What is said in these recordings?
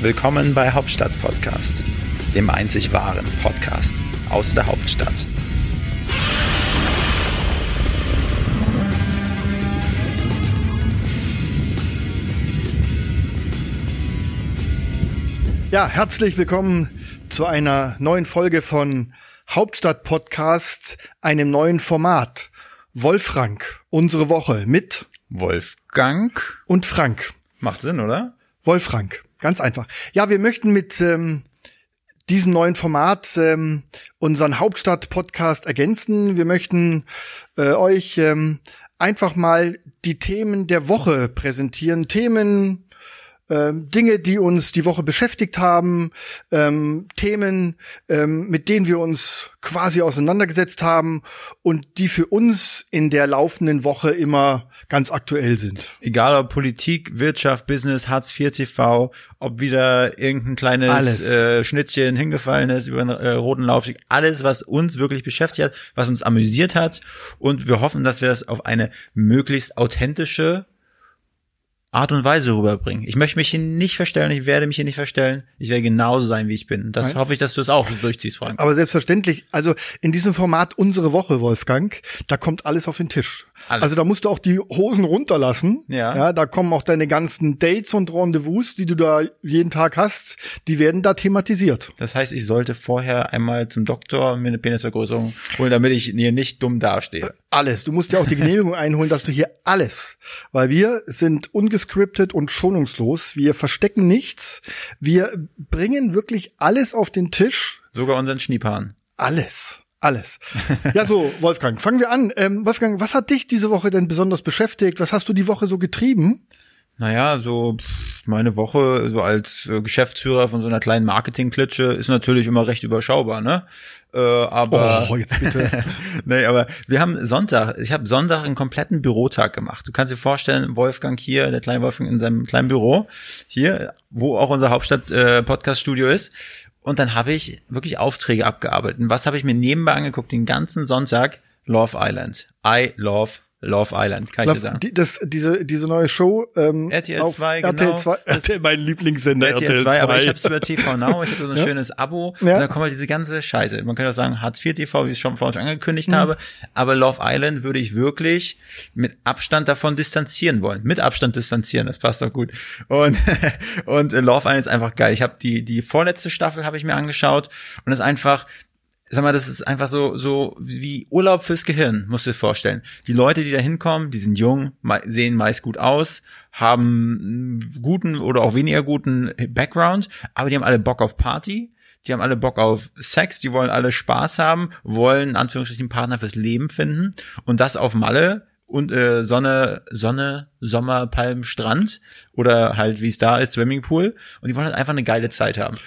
Willkommen bei Hauptstadt Podcast, dem einzig wahren Podcast aus der Hauptstadt. Ja, herzlich willkommen zu einer neuen Folge von Hauptstadt Podcast, einem neuen Format. Wolfrank, unsere Woche mit Wolfgang und Frank. Macht Sinn, oder? Wolfrank, ganz einfach. Ja, wir möchten mit ähm, diesem neuen Format ähm, unseren Hauptstadt-Podcast ergänzen. Wir möchten äh, euch ähm, einfach mal die Themen der Woche präsentieren. Themen, ähm, Dinge, die uns die Woche beschäftigt haben, ähm, Themen, ähm, mit denen wir uns quasi auseinandergesetzt haben und die für uns in der laufenden Woche immer ganz aktuell sind. Egal ob Politik, Wirtschaft, Business, Hartz IV TV, ob wieder irgendein kleines Alles. äh, Schnittchen hingefallen ist über einen äh, roten Laufsteg, alles, was uns wirklich beschäftigt hat, was uns amüsiert hat und wir hoffen, dass wir das auf eine möglichst authentische Art und Weise rüberbringen. Ich möchte mich hier nicht verstellen, ich werde mich hier nicht verstellen. Ich werde genauso sein, wie ich bin. Das Nein. hoffe ich, dass du es auch durchziehst, Frank. Aber selbstverständlich, also in diesem Format unsere Woche, Wolfgang, da kommt alles auf den Tisch. Alles. Also da musst du auch die Hosen runterlassen. Ja. ja. Da kommen auch deine ganzen Dates und Rendezvous, die du da jeden Tag hast, die werden da thematisiert. Das heißt, ich sollte vorher einmal zum Doktor mir eine Penisvergrößerung holen, damit ich hier nicht dumm dastehe. Alles. Du musst ja auch die Genehmigung einholen, dass du hier alles, weil wir sind ungescriptet und schonungslos. Wir verstecken nichts. Wir bringen wirklich alles auf den Tisch. Sogar unseren Schniepahn. Alles. Alles. Ja, so, Wolfgang, fangen wir an. Ähm, Wolfgang, was hat dich diese Woche denn besonders beschäftigt? Was hast du die Woche so getrieben? Naja, so meine Woche so als äh, Geschäftsführer von so einer kleinen Marketing-Klitsche ist natürlich immer recht überschaubar, ne? Äh, aber Oh, jetzt bitte. nee, aber wir haben Sonntag, ich habe Sonntag einen kompletten Bürotag gemacht. Du kannst dir vorstellen, Wolfgang hier, der kleine Wolfgang in seinem kleinen Büro, hier, wo auch unser Hauptstadt-Podcast-Studio ist. Und dann habe ich wirklich Aufträge abgearbeitet. Und was habe ich mir nebenbei angeguckt? Den ganzen Sonntag Love Island. I love Love Island, kann ich dir sagen. Die, das, diese, diese neue Show ähm, RTL auf 2, RTL genau. 2, RTL, mein Lieblingssender, RTL 2, aber ich habe es über TV Now, ich habe so ein Ja. schönes Abo Ja. und da kommt halt diese ganze Scheiße. Man könnte auch sagen Hartz IV TV, wie ich es schon vorhin schon Mhm. angekündigt habe, aber Love Island würde ich wirklich mit Abstand davon distanzieren wollen. Mit Abstand distanzieren, das passt doch gut. Und und Love Island ist einfach geil. Ich habe die die vorletzte Staffel habe ich mir angeschaut und es ist einfach Sag mal, das ist einfach so, so wie Urlaub fürs Gehirn, musst du dir vorstellen. Die Leute, die da hinkommen, die sind jung, sehen meist gut aus, haben guten oder auch weniger guten Background, aber die haben alle Bock auf Party, die haben alle Bock auf Sex, die wollen alle Spaß haben, wollen in Anführungsstrichen Partner fürs Leben finden und das auf Malle und äh, Sonne, Sonne, Sommer, Palm, Strand oder halt wie es da ist, Swimmingpool und die wollen halt einfach eine geile Zeit haben.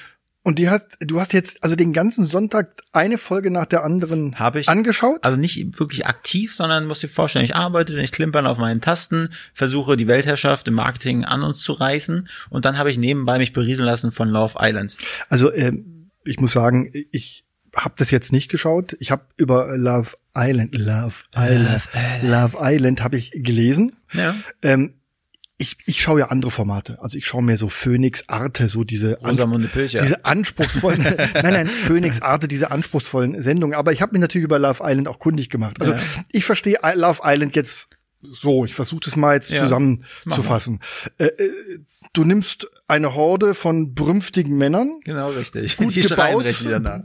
Und die hat, du hast jetzt also den ganzen Sonntag eine Folge nach der anderen Habe ich angeschaut? Also nicht wirklich aktiv, sondern musst dir vorstellen, ich arbeite, ich klimpern auf meinen Tasten, versuche die Weltherrschaft im Marketing an uns zu reißen und dann habe ich nebenbei mich berieseln lassen von Love Island. Also ähm, ich muss sagen, ich habe das jetzt nicht geschaut. Ich habe über Love Island, Love Island, Love Island habe ich gelesen. Ja. Ähm, ich, ich schaue ja andere Formate. Also ich schaue mir so Phoenix Arte, so diese Pilcher. diese anspruchsvollen, nein, nein, Phoenix Arte, diese anspruchsvollen Sendungen. Aber ich habe mich natürlich über Love Island auch kundig gemacht. Also Ja. ich verstehe Love Island jetzt so. Ich versuche das mal jetzt Ja. zusammenzufassen. Äh, äh, du nimmst eine Horde von brünftigen Männern, Genau richtig. gut die gebaut,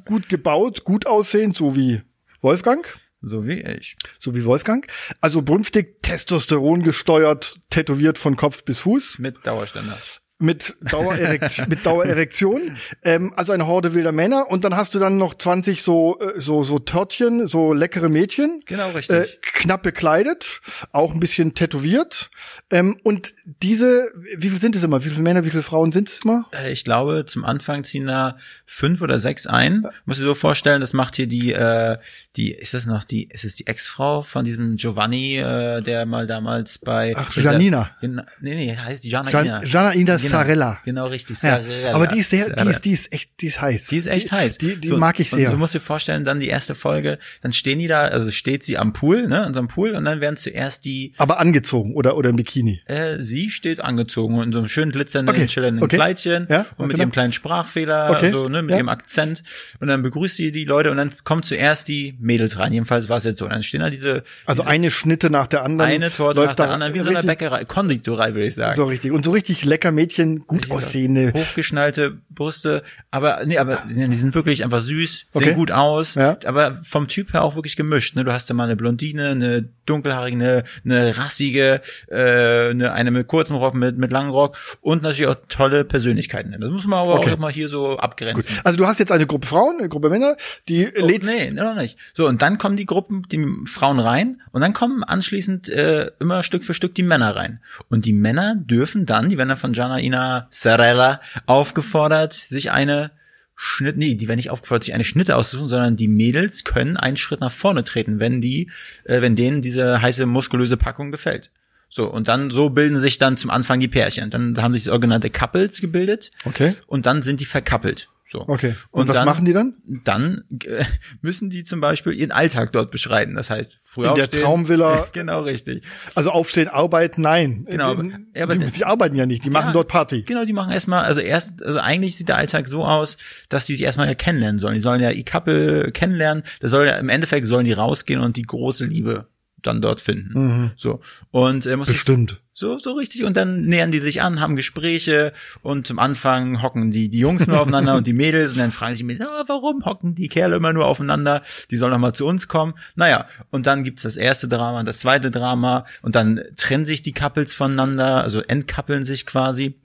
gut gebaut, gut aussehend, so wie Wolfgang. So wie ich. So wie Wolfgang. Also brünftig, Testosteron gesteuert, tätowiert von Kopf bis Fuß. Mit Dauerständer. Mit Dauererektion, mit Dauererektion. Ähm, also eine Horde wilder Männer und dann hast du dann noch 20 so äh, so so Törtchen, so leckere Mädchen. Genau, richtig. Äh, knapp bekleidet, auch ein bisschen tätowiert. Ähm, und diese, wie viel sind es immer? Wie viele Männer, wie viele Frauen sind es immer? Äh, Ich glaube, zum Anfang ziehen da fünf oder sechs ein. Muss dir so vorstellen, das macht hier die, äh, die, ist das noch die, ist es die Ex-Frau von diesem Giovanni, äh, der mal damals bei Ach, Janina. Der, nee, nee, heißt die Janaina. Jan- Janaina Zarella. Genau, richtig. Ja, Zarella. aber die ist sehr, die ist, die ist echt, die ist heiß. Die ist echt heiß. Die, die So, mag ich sehr. Du musst dir vorstellen, dann die erste Folge, dann stehen die da, also steht sie am Pool, ne, an so einem Pool, und dann werden zuerst die, aber angezogen oder oder im Bikini. äh, sie steht angezogen in so einem schön glitzernden, Okay, schillernden okay. Kleidchen Ja, und mit genau. ihrem kleinen Sprachfehler, Okay, so, ne, mit ja. ihrem Akzent. Und dann begrüßt sie die Leute und dann kommen zuerst die Mädels rein. Jedenfalls war es jetzt so. Und dann stehen da diese, Also eine Schnitte nach der anderen. eine Torte nach der da anderen, wie so richtig- Bäckerei, Konditorei, würde ich sagen. So richtig. Und so richtig lecker Mädchen, gut aussehende. hochgeschnallte Brüste, aber nee, aber nee, die sind wirklich einfach süß, sehen Okay. gut aus, Ja. aber vom Typ her auch wirklich gemischt. Ne? Du hast ja mal eine Blondine, eine dunkelhaarige, eine, eine rassige, äh, eine, eine mit kurzem Rock, mit mit langem Rock und natürlich auch tolle Persönlichkeiten. Das muss man aber Okay. auch mal hier so abgrenzen. Also du hast jetzt eine Gruppe Frauen, eine Gruppe Männer, die Oh, lädst nee, noch nicht. So, und dann kommen die Gruppen, die Frauen rein und dann kommen anschließend äh, immer Stück für Stück die Männer rein. Und die Männer dürfen dann, die werden dann von Janaina Serella aufgefordert, sich eine Schnitt, nee, die werden nicht aufgefordert, sich eine Schnitte auszusuchen, sondern die Mädels können einen Schritt nach vorne treten, wenn die, äh, wenn denen diese heiße muskulöse Packung gefällt. So, und dann so bilden sich dann zum Anfang die Pärchen. Dann haben sich sogenannte Couples gebildet. Okay. Und dann sind die verkappelt. So. Okay. Und was machen die dann? Dann äh, müssen die zum Beispiel ihren Alltag dort beschreiten. Das heißt, früh In der aufstehen. Traumvilla. genau, richtig. Also aufstehen, arbeiten, nein. Genau, Die, aber- ja, die, der- die arbeiten ja nicht, die machen Ja, dort Party. Genau, die machen erstmal, also erst, also eigentlich sieht der Alltag so aus, dass die sich erstmal ja kennenlernen sollen. Die sollen ja ihr Couple kennenlernen. Das soll ja, im Endeffekt sollen die rausgehen und die große Liebe dann dort finden. So. Und äh, muss Mhm. Bestimmt. So, so richtig. Und dann nähern die sich an, haben Gespräche und zum Anfang hocken die, die Jungs nur aufeinander und die Mädels und dann fragen sich mir, ah, warum hocken die Kerle immer nur aufeinander? Die sollen doch mal zu uns kommen. Naja, und dann gibt's das erste Drama, das zweite Drama und dann trennen sich die Couples voneinander, also entkappeln sich quasi.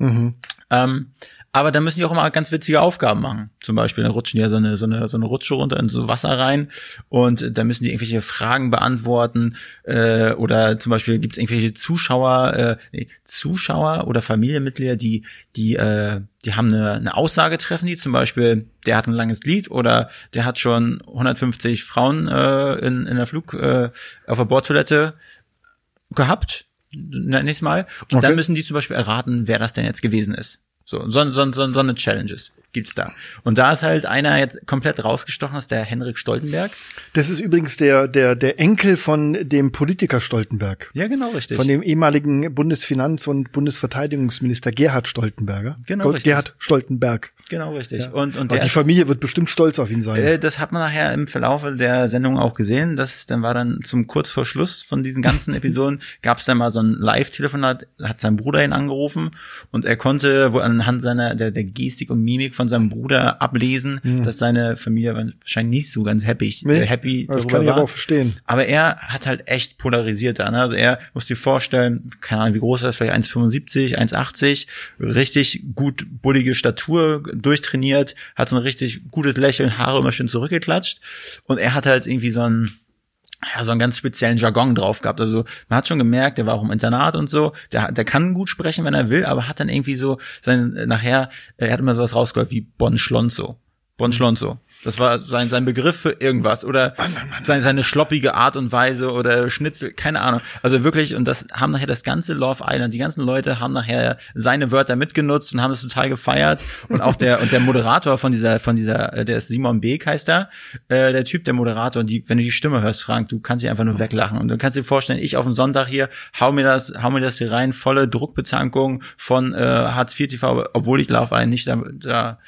Ähm, aber dann müssen die auch immer ganz witzige Aufgaben machen. Zum Beispiel, dann rutschen die ja so eine, so eine, so eine Rutsche runter in so Wasser rein und dann müssen die irgendwelche Fragen beantworten äh, oder zum Beispiel gibt es irgendwelche Zuschauer, äh, nee, Zuschauer oder Familienmitglieder, die, die, äh, die haben eine, eine Aussage treffen, die zum Beispiel, der hat ein langes Glied oder der hat schon 150 Frauen äh, in, in der Flug, äh, auf der Bordtoilette gehabt, nächstes Mal. Und Okay. dann müssen die zum Beispiel erraten, wer das denn jetzt gewesen ist. So, so, so, so, so eine Challenges gibt's da. Und da ist halt einer jetzt komplett rausgestochen, das ist der Henrik Stoltenberg. Das ist übrigens der, der, der Enkel von dem Politiker Stoltenberg. Ja, genau, richtig. Von dem ehemaligen Bundesfinanz- und Bundesverteidigungsminister Gerhard Stoltenberger. Genau, Gott, richtig. Gerhard Stoltenberg. genau, richtig. Und, und Aber der die Familie wird bestimmt stolz auf ihn sein. Äh, das hat man nachher im Verlaufe der Sendung auch gesehen. Das, dann war dann zum kurz vor Schluss von diesen ganzen Episoden gab es dann mal so ein Live-Telefonat, hat sein Bruder ihn angerufen und er konnte wohl anhand seiner der, der Gestik und Mimik von seinem Bruder ablesen, dass seine Familie wahrscheinlich nicht so ganz happy, Nee, äh, happy das kann ich war. aber auch verstehen. Aber er hat halt echt polarisiert da. Ne? Also er muss dir vorstellen, keine Ahnung, wie groß er ist, vielleicht 1,75, 1,80, richtig gut bullige Statur, durchtrainiert, hat so ein richtig gutes Lächeln, Haare immer schön zurückgeklatscht. Und er hat halt irgendwie so ein ja, so einen ganz speziellen Jargon drauf gehabt. Also man hat schon gemerkt, der war auch im Internat und so, der, der kann gut sprechen, wenn er will, aber hat dann irgendwie so sein, nachher, er hat immer sowas rausgehört wie Bon Schlonzo. Bon Schlonzo. Das war sein, sein Begriff für irgendwas oder seine, seine schloppige Art und Weise oder Schnitzel, keine Ahnung. Also wirklich, und das haben nachher das ganze Love Island, die ganzen Leute haben nachher seine Wörter mitgenutzt und haben es total gefeiert. Und auch der, und der Moderator von dieser, von dieser, äh, der ist Simon Beek heißt er, äh, der Typ, der Moderator, die, wenn du die Stimme hörst, Frank, du kannst dich einfach nur weglachen. Und du kannst dir vorstellen, ich auf dem Sonntag hier, hau mir das, hau mir das hier rein, volle Druckbetankung von äh, Hartz IV TV, obwohl ich Love Island nicht da, da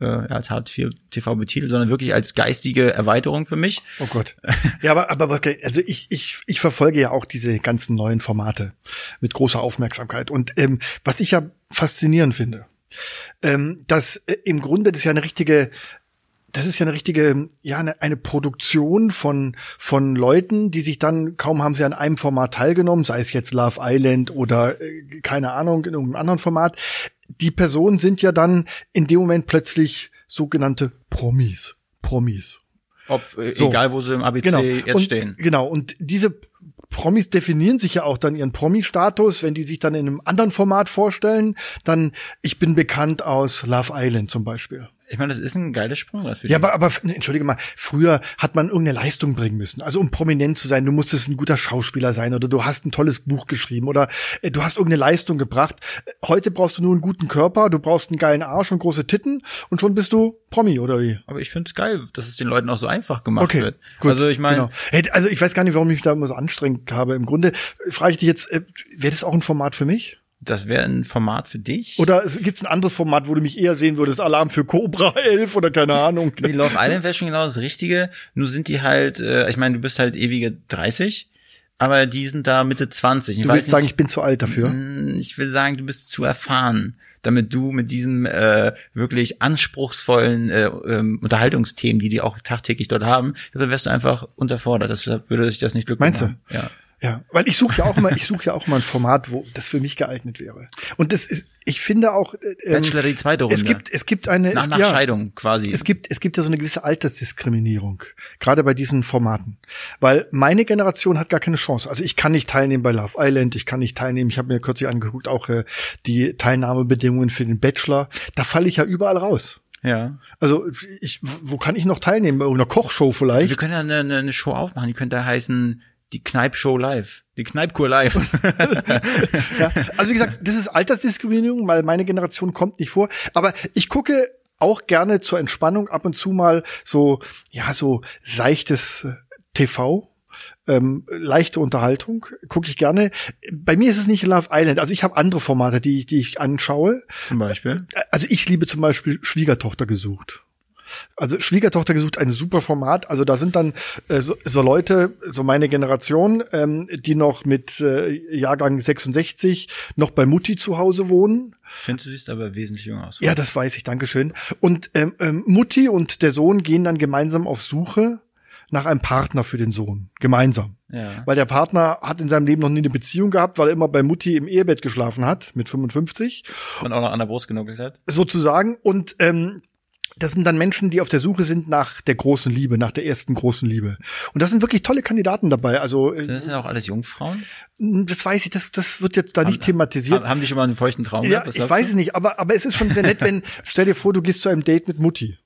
äh, als Hartz IV TV betitel, sondern wirklich als geistige Erweiterung für mich. Oh Gott. Ja, aber, aber okay, also ich, ich, ich verfolge ja auch diese ganzen neuen Formate mit großer Aufmerksamkeit. Und ähm, was ich ja faszinierend finde, ähm, dass äh, im Grunde das ja eine richtige das ist ja eine richtige, ja, eine, eine Produktion von, von Leuten, die sich dann, kaum haben sie an einem Format teilgenommen, sei es jetzt Love Island oder äh, keine Ahnung, in irgendeinem anderen Format. Die Personen sind ja dann in dem Moment plötzlich sogenannte Promis. Promis. Ob, äh, So. egal wo sie im ABC Genau. jetzt und, stehen. Genau. Und diese Promis definieren sich ja auch dann ihren Promi-Status, wenn die sich dann in einem anderen Format vorstellen. Dann, ich bin bekannt aus Love Island zum Beispiel. Ich meine, das ist ein geiles Sprungrad für Ja, die. aber, aber entschuldige mal, früher hat man irgendeine Leistung bringen müssen. Also um prominent zu sein, du musstest ein guter Schauspieler sein oder du hast ein tolles Buch geschrieben oder äh, du hast irgendeine Leistung gebracht. Heute brauchst du nur einen guten Körper, du brauchst einen geilen Arsch und große Titten und schon bist du Promi oder wie? Aber ich finde es geil, dass es den Leuten auch so einfach gemacht Okay, wird. gut, also ich meine, genau. Hey, also ich weiß gar nicht, warum ich mich da immer so anstrengend habe. Im Grunde äh, frage ich dich jetzt, äh, wäre das auch ein Format für mich? Das wäre ein Format für dich. Oder gibt es ein anderes Format, wo du mich eher sehen würdest? Alarm für Cobra 11 oder keine Ahnung. Nee, Love Island wäre schon genau das Richtige. Nur sind die halt, äh, ich meine, du bist halt ewige 30, aber die sind da Mitte 20. Ich Du willst sagen, nicht, ich bin zu alt dafür? Mm, ich will sagen, du bist zu erfahren, damit du mit diesem äh, wirklich anspruchsvollen äh, ähm, Unterhaltungsthemen, die die auch tagtäglich dort haben, dann wärst du einfach unterfordert. Deshalb würde sich das nicht glücklich Meinst du? machen. Ja. Ja, weil ich suche ja auch mal, ich suche ja auch mal ein Format, wo das für mich geeignet wäre. Und das ist, ich finde auch, äh, ähm, Bachelor die zweite Runde. es gibt, es gibt eine, nach, es, nach ja, Scheidung quasi. es gibt, es gibt ja so eine gewisse Altersdiskriminierung, gerade bei diesen Formaten, weil meine Generation hat gar keine Chance. Also ich kann nicht teilnehmen bei Love Island, ich kann nicht teilnehmen. Ich habe mir kürzlich angeguckt auch äh, die Teilnahmebedingungen für den Bachelor. Da falle ich ja überall raus. ja. Also ich, wo kann ich noch teilnehmen? Bei irgendeiner Kochshow vielleicht? Wir können ja eine, eine, Show aufmachen, die könnte heißen die Kneipshow live. Die Kneipkur live. Ja, also wie gesagt, das ist Altersdiskriminierung, weil meine Generation kommt nicht vor. Aber ich gucke auch gerne zur Entspannung ab und zu mal so, ja, so seichtes äh, TV. Ähm, leichte Unterhaltung gucke ich gerne. Bei mir ist es nicht Love Island. Also ich habe andere Formate, die, ich- die ich anschaue. Zum Beispiel. Also ich liebe zum Beispiel Schwiegertochter gesucht. Also Schwiegertochter gesucht, ein super Format. Also da sind dann äh, so, so Leute, so meine Generation, ähm, die noch mit äh, Jahrgang 66 noch bei Mutti zu Hause wohnen. Ich finde, du siehst aber wesentlich jünger aus. Ja, das weiß ich, Dankeschön. Und ähm, ähm, Mutti und der Sohn gehen dann gemeinsam auf Suche nach einem Partner für den Sohn. Gemeinsam. Ja. Weil der Partner hat in seinem Leben noch nie eine Beziehung gehabt, weil er immer bei Mutti im Ehebett geschlafen hat, mit 55 Und auch noch an der Brust genuckelt hat. sozusagen. Und ähm, das sind dann Menschen, die auf der Suche sind nach der großen Liebe, nach der ersten großen Liebe. Und das sind wirklich tolle Kandidaten dabei. Also äh, Sind das denn auch alles Jungfrauen? das weiß ich, das, das wird jetzt da nicht thematisiert. Haben, haben die schon mal einen feuchten Traum Ja, gehabt? Ich weiß es nicht, aber, aber es ist schon sehr nett, wenn, stell dir vor, du gehst zu einem Date mit Mutti.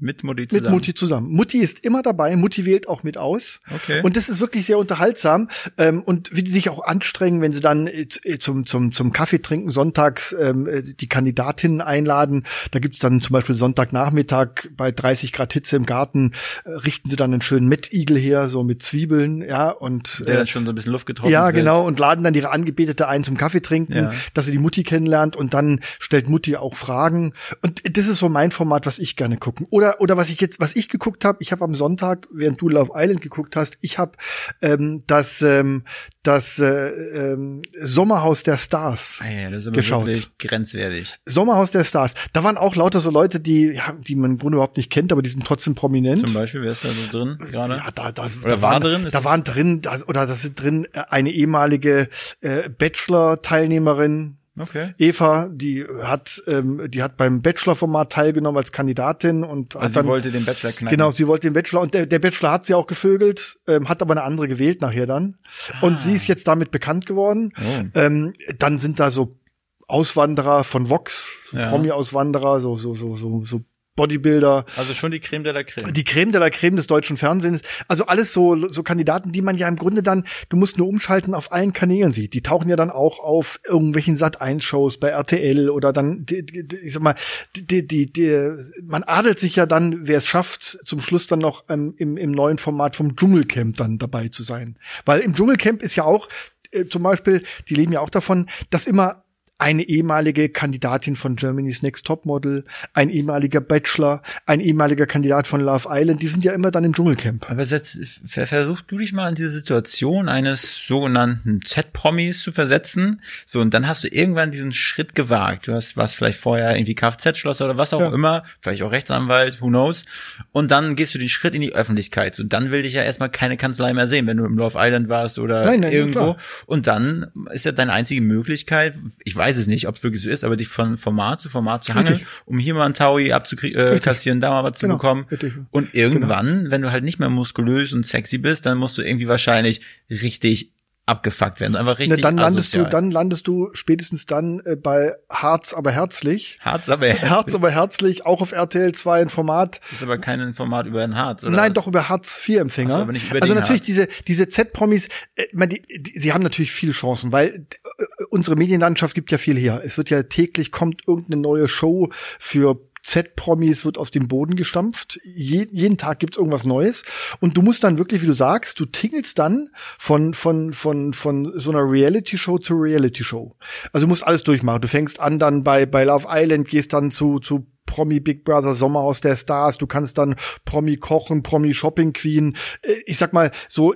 Mit Mutti Mit zusammen. Mutti zusammen. Mutti ist immer dabei, Mutti wählt auch mit aus. Okay. Und das ist wirklich sehr unterhaltsam. Ähm, und wie die sich auch anstrengen, wenn sie dann äh, äh, zum, zum, zum Kaffee trinken sonntags ähm, äh, die Kandidatinnen einladen. Da gibt's dann zum Beispiel Sonntagnachmittag bei 30 Grad Hitze im Garten, äh, richten sie dann einen schönen Mettigel her, so mit Zwiebeln, ja, und Der äh, dann schon so ein bisschen Luft getrocknet ja, wird. genau, und laden dann ihre Angebetete ein zum Kaffee trinken, Ja. dass sie die Mutti kennenlernt und dann stellt Mutti auch Fragen. Und das ist so mein Format, was ich gerne gucken. Oder oder was ich jetzt, was ich geguckt habe, ich habe am Sonntag, während du Love Island geguckt hast, ich habe ähm, das ähm, das äh, ähm, Sommerhaus der Stars. Ah ja, das ist geschaut. wirklich grenzwertig. Sommerhaus der Stars. Da waren auch lauter so Leute, die ja, die man im Grunde überhaupt nicht kennt, aber die sind trotzdem prominent. Zum Beispiel, wer ist da so drin gerade? Ja, da, da, Oder da war waren, drin? Ist Da waren drin, da, oder da sind drin äh, eine ehemalige äh, Bachelor-Teilnehmerin, Okay. Eva, die hat, ähm, die hat beim Bachelor-Format teilgenommen als Kandidatin und hat Also dann, sie wollte den Bachelor knacken. genau, sie wollte den Bachelor und der, der Bachelor hat sie auch gevögelt, ähm, hat aber eine andere gewählt nachher dann. Und sie ist jetzt damit bekannt geworden. Ah. Oh. Ähm, dann sind da so Auswanderer von Vox, so Ja. Promi-Auswanderer, so, so, so, so, so Bodybuilder. Also schon die Creme de la Creme. Die Creme de la Creme des deutschen Fernsehens. Also alles so, so Kandidaten, die man ja im Grunde dann, du musst nur umschalten, auf allen Kanälen sieht. Die tauchen ja dann auch auf irgendwelchen Sat1-Shows bei RTL oder dann, ich sag mal, die, die, die, man adelt sich ja dann, wer es schafft, zum Schluss dann noch ähm, im, im neuen Format vom Dschungelcamp dann dabei zu sein. Weil im Dschungelcamp ist ja auch, äh, zum Beispiel, die leben ja auch davon, dass immer eine ehemalige Kandidatin von Germany's Next Topmodel, ein ehemaliger Bachelor, ein ehemaliger Kandidat von Love Island, die sind ja immer dann im Dschungelcamp. Aber setz, ver- versuch du dich mal in diese Situation eines sogenannten Z-Promis zu versetzen. So, und dann hast du irgendwann diesen Schritt gewagt. Du hast, warst vielleicht vorher irgendwie Kfz-Schlosser oder was auch Ja. immer, vielleicht auch Rechtsanwalt, who knows. Und dann gehst du den Schritt in die Öffentlichkeit. So, dann will dich ja erstmal keine Kanzlei mehr sehen, wenn du im Love Island warst oder Nein, nein, ja, irgendwo. klar. und dann ist ja deine einzige Möglichkeit, ich weiß es nicht, ob es wirklich so ist, aber dich von Format zu Format zu hangeln, Richtig. um hier mal ein Taui abzukassieren, da mal was Genau, zu bekommen. richtig. Und irgendwann, wenn du halt nicht mehr muskulös und sexy bist, dann musst du irgendwie wahrscheinlich richtig abgefuckt werden, einfach richtig Ne, dann landest asozial. du, dann landest du spätestens dann äh, bei Harz aber herzlich. Harz aber Herz. Herz aber herzlich, auch auf RTL 2 ein Format. Das ist aber kein Format über ein Harz, oder Nein, was? doch über Hartz IV Empfänger. Ach so, aber nicht über also natürlich Hartz. diese diese Z-Promis, äh, meine, die, die, sie haben natürlich viele Chancen, weil äh, unsere Medienlandschaft gibt ja viel her. Es wird ja täglich kommt irgendeine neue Show für Z-Promis wird aus dem Boden gestampft. Je, jeden Tag gibt's irgendwas Neues. Und du musst dann wirklich, wie du sagst, du tingelst dann von, von, von, von so einer Reality-Show zu Reality-Show. Also du musst alles durchmachen. Du fängst an dann bei, bei Love Island, gehst dann zu, zu Promi Big Brother Sommerhaus der Stars. Du kannst dann Promi kochen, Promi Shopping Queen. Äh, Ich sag mal, so,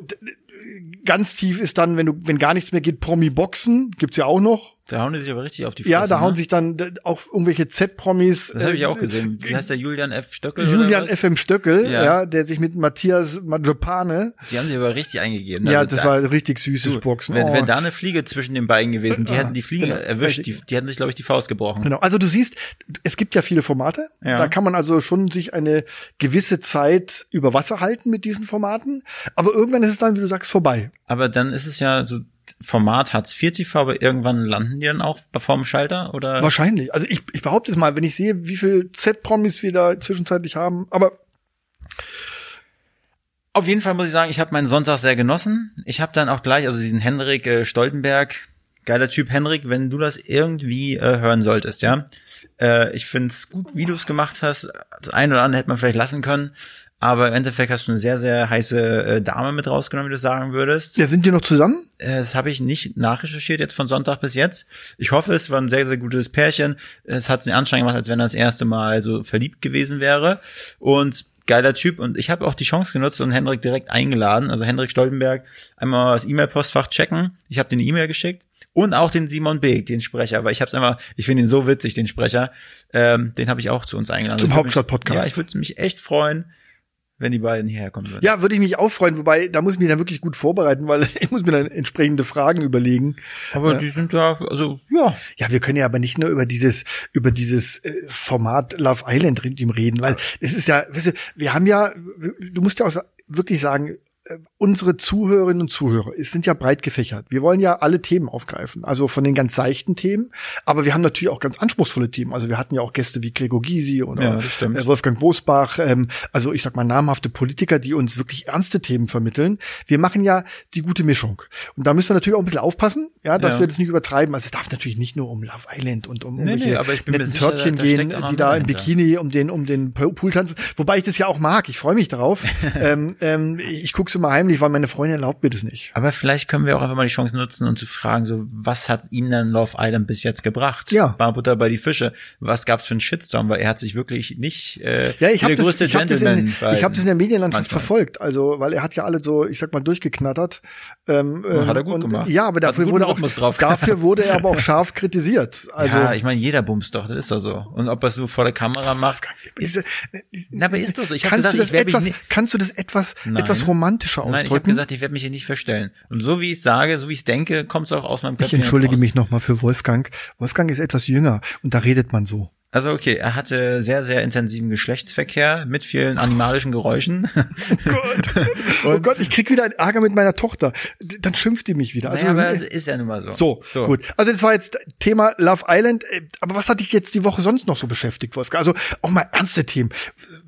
ganz tief ist dann, wenn du, wenn gar nichts mehr geht, Promi Boxen. Gibt's ja auch noch. Da hauen die sich aber richtig auf die Fresse. Ja, da hauen ne? sich dann äh, auch irgendwelche Z-Promis. Das habe ich äh, auch gesehen. Wie heißt der Julian F. Stöckel? Julian was? FM Stöckel, ja. Ja. der sich mit Matthias Majopane, Die haben sich aber richtig eingegeben. ja, Also das da- war richtig süßes du, Boxen. Wenn, Oh. wenn da eine Fliege zwischen den beiden gewesen, die Ja, hätten die Fliege genau, erwischt, die, die hätten sich, glaube ich, die Faust gebrochen. Genau. Also du siehst, es gibt ja viele Formate. Ja. Da kann man also schon sich eine gewisse Zeit über Wasser halten mit diesen Formaten. Aber irgendwann ist es dann, wie du sagst, vorbei. Aber dann ist es ja so Format Hartz IV TV, aber irgendwann landen die dann auch vorm Schalter oder? Wahrscheinlich. Also ich, ich behaupte es mal, wenn ich sehe, wie viel Z-Promis wir da zwischenzeitlich haben. Aber Auf jeden Fall muss ich sagen, ich habe meinen Sonntag sehr genossen. Ich habe dann auch gleich, also diesen Henrik äh, Stoltenberg, geiler Typ Henrik, wenn du das irgendwie äh, hören solltest, ja. Äh, ich find's gut, wie du es gemacht hast. Das eine oder andere hätte man vielleicht lassen können. Aber im Endeffekt hast du eine sehr, sehr heiße äh, Dame mit rausgenommen, wie du sagen würdest. ja, sind die noch zusammen? Äh, Das habe ich nicht nachrecherchiert jetzt von Sonntag bis jetzt. Ich hoffe, es war ein sehr, sehr gutes Pärchen. Es hat den Anschein gemacht, als wenn er das erste Mal so verliebt gewesen wäre. Und geiler Typ. Und ich habe auch die Chance genutzt und Hendrik direkt eingeladen. Also Hendrik Stoltenberg einmal das E-Mail-Postfach checken. Ich habe den eine E-Mail geschickt. Und auch den Simon Beek, den Sprecher, weil ich habe es einfach, ich finde ihn so witzig, den Sprecher. Ähm, den habe ich auch zu uns eingeladen. Zum mich- Hauptstadt-Podcast. Ja, ich würde mich echt freuen, wenn die beiden hierher kommen würden. Ja, würde ich mich auch freuen, wobei da muss ich mich dann wirklich gut vorbereiten, weil ich muss mir dann entsprechende Fragen überlegen. Aber die sind da, also ja, Ja, wir können ja aber nicht nur über dieses über dieses äh, Format Love Island mit ihm reden, weil es ist ja, weißt du, wir haben ja, du musst ja auch wirklich sagen, unsere Zuhörerinnen und Zuhörer, es sind ja breit gefächert. Wir wollen ja alle Themen aufgreifen, also von den ganz seichten Themen, aber wir haben natürlich auch ganz anspruchsvolle Themen. Also wir hatten ja auch Gäste wie Gregor Gysi oder Ja, äh, Wolfgang Bosbach, ähm, also ich sag mal namhafte Politiker, die uns wirklich ernste Themen vermitteln. Wir machen ja die gute Mischung. Und da müssen wir natürlich auch ein bisschen aufpassen, ja, dass Ja. wir das nicht übertreiben. Also es darf natürlich nicht nur um Love Island und um Nee, irgendwelche nee, netten sicher, Törtchen da- da gehen, die da im. Bikini um den um den Pool tanzen. Wobei ich das ja auch mag. Ich freue mich darauf. ähm, ähm, ich guck's immer heimlich, weil meine Freundin erlaubt mir das nicht. Aber vielleicht können wir auch einfach mal die Chance nutzen und zu fragen, so, was hat ihm denn Love Island bis jetzt gebracht? Ja. Barbutter bei die Fische. Was gab's für einen Shitstorm? Weil er hat sich wirklich nicht, äh, Ja, ich habe der das, größte ich hab das, in, ich verhalten. hab das in der Medienlandschaft Manchmal. verfolgt. Also, weil er hat ja alle so, ich sag mal, durchgeknattert. Ähm, ähm, hat er gut und, gemacht. Ja, aber dafür wurde auch, dafür wurde er aber auch scharf kritisiert. Also, ja, ich meine, jeder bumst doch, das ist doch so. Und ob er es so vor der Kamera macht, ist, na, aber ist doch so. Ich habe kannst, gesagt, du das etwas, kannst du das etwas, Nein. etwas romantischer nein, ich habe ausdrücken? gesagt, ich werde mich hier nicht verstellen. Und so wie ich sage, so wie ich denke, kommt es auch aus meinem ich Köpfchen entschuldige raus. mich nochmal für Wolfgang. Wolfgang ist etwas jünger und da redet man so. Also okay, er hatte sehr, sehr intensiven Geschlechtsverkehr mit vielen animalischen Geräuschen. oh Gott, ich krieg wieder einen Ärger mit meiner Tochter. Dann schimpft die mich wieder. Also, naja, aber es ist ja nun mal so. So, so. gut. Also das war jetzt Thema Love Island. Äh, Aber was hat dich jetzt die Woche sonst noch so beschäftigt, Wolfgang? Also auch mal ernste Themen,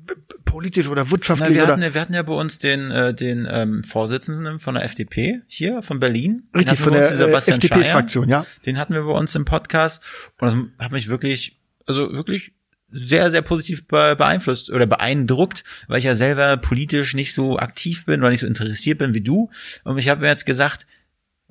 b- politisch oder Na, wirtschaftlich wir, oder hatten, ja- wir hatten ja bei uns den, äh, den ähm, Vorsitzenden von der FDP hier, von Berlin. Richtig von wir der äh. FDP-Fraktion, ja. Den hatten wir bei uns im Podcast und das hat mich wirklich, also wirklich sehr, sehr positiv be beeinflusst oder beeindruckt, weil ich ja selber politisch nicht so aktiv bin oder nicht so interessiert bin wie du. Und ich habe mir jetzt gesagt,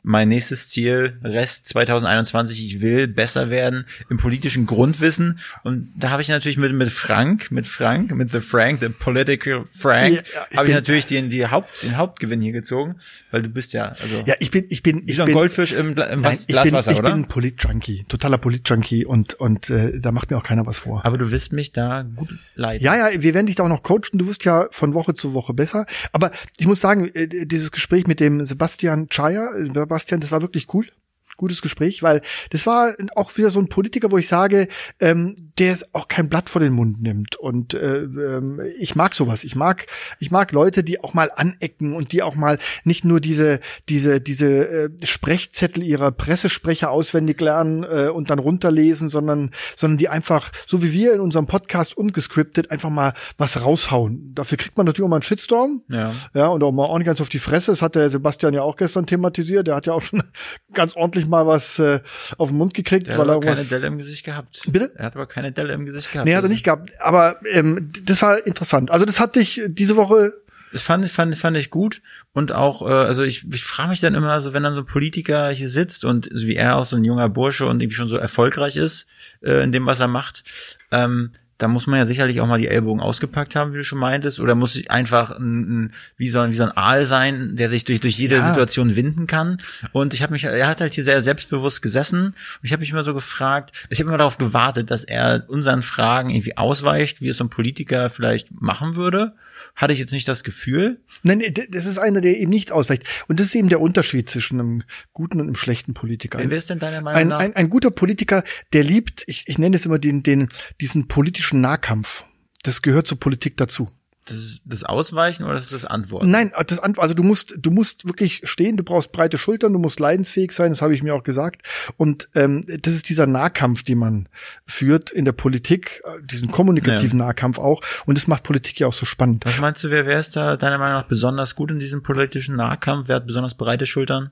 mein nächstes Ziel, Rest 2021, ich will besser werden im politischen Grundwissen. Und da habe ich natürlich mit, mit Frank, mit Frank, mit The Frank, The Political Frank, Ja, habe ich bin- natürlich den, die Haupt, den Hauptgewinn hier gezogen, weil du bist ja, also, Ja, ich bin, ich bin, ich so ein bin, Goldfisch im, im nein, ich Glas bin, Wasser, ich oder? bin ein Polit-Junkie, totaler Polit-Junkie und und äh, da macht mir auch keiner was vor. Aber du wirst mich da gut leiden. Ja, ja, wir werden dich da auch noch coachen. Du wirst ja von Woche zu Woche besser. Aber ich muss sagen, äh, dieses Gespräch mit dem Sebastian Chaya, äh, Sebastian, das war wirklich cool. Gutes Gespräch, weil das war auch wieder so ein Politiker, wo ich sage, ähm, der auch kein Blatt vor den Mund nimmt. Und äh, ähm, ich mag sowas. Ich mag, ich mag Leute, die auch mal anecken und die auch mal nicht nur diese, diese, diese äh, Sprechzettel ihrer Pressesprecher auswendig lernen äh, und dann runterlesen, sondern, sondern die einfach, so wie wir in unserem Podcast ungescriptet, einfach mal was raushauen. Dafür kriegt man natürlich auch mal einen Shitstorm. Ja. Ja, und auch mal ordentlich ganz auf die Fresse. Das hat der Sebastian ja auch gestern thematisiert. Der hat ja auch schon ganz ordentlich mal was äh, auf den Mund gekriegt, Der weil hat er aber keine. Delle im Gesicht gehabt. Bitte? Er hat aber keine Delle im Gesicht gehabt. Nee, hat er nicht gehabt. Aber ähm, das war interessant. Also das hat dich diese Woche. Das fand, fand, fand ich gut und auch, äh, also ich, ich frage mich dann immer so, wenn dann so ein Politiker hier sitzt und so wie er auch so ein junger Bursche und irgendwie schon so erfolgreich ist äh, in dem, was er macht, ähm, da muss man ja sicherlich auch mal die Ellbogen ausgepackt haben, wie du schon meintest, oder muss ich einfach ein, ein, wie, so ein, wie so ein Aal sein, der sich durch, durch jede Ja. Situation winden kann. Und ich habe mich, er hat halt hier sehr selbstbewusst gesessen und ich habe mich immer so gefragt, ich habe immer darauf gewartet, dass er unseren Fragen irgendwie ausweicht, wie es so ein Politiker vielleicht machen würde. Hatte ich jetzt nicht das Gefühl. Nein, das ist einer, der eben nicht ausweicht. Und das ist eben der Unterschied zwischen einem guten und einem schlechten Politiker. Wer ist denn deiner Meinung Ein, nach? ein, ein guter Politiker, der liebt, ich, ich nenne es immer den, den, diesen politischen Nahkampf. Das gehört zur Politik dazu. Das das Ausweichen oder das ist das Antworten? Nein, das Ant- also du musst, du musst wirklich stehen, du brauchst breite Schultern, du musst leidensfähig sein, das habe ich mir auch gesagt. Und ähm, das ist dieser Nahkampf, den man führt in der Politik, äh, diesen kommunikativen Nahkampf auch. Und das macht Politik ja auch so spannend. Was meinst du, wer, wer ist da deiner Meinung nach besonders gut in diesem politischen Nahkampf? Wer hat besonders breite Schultern?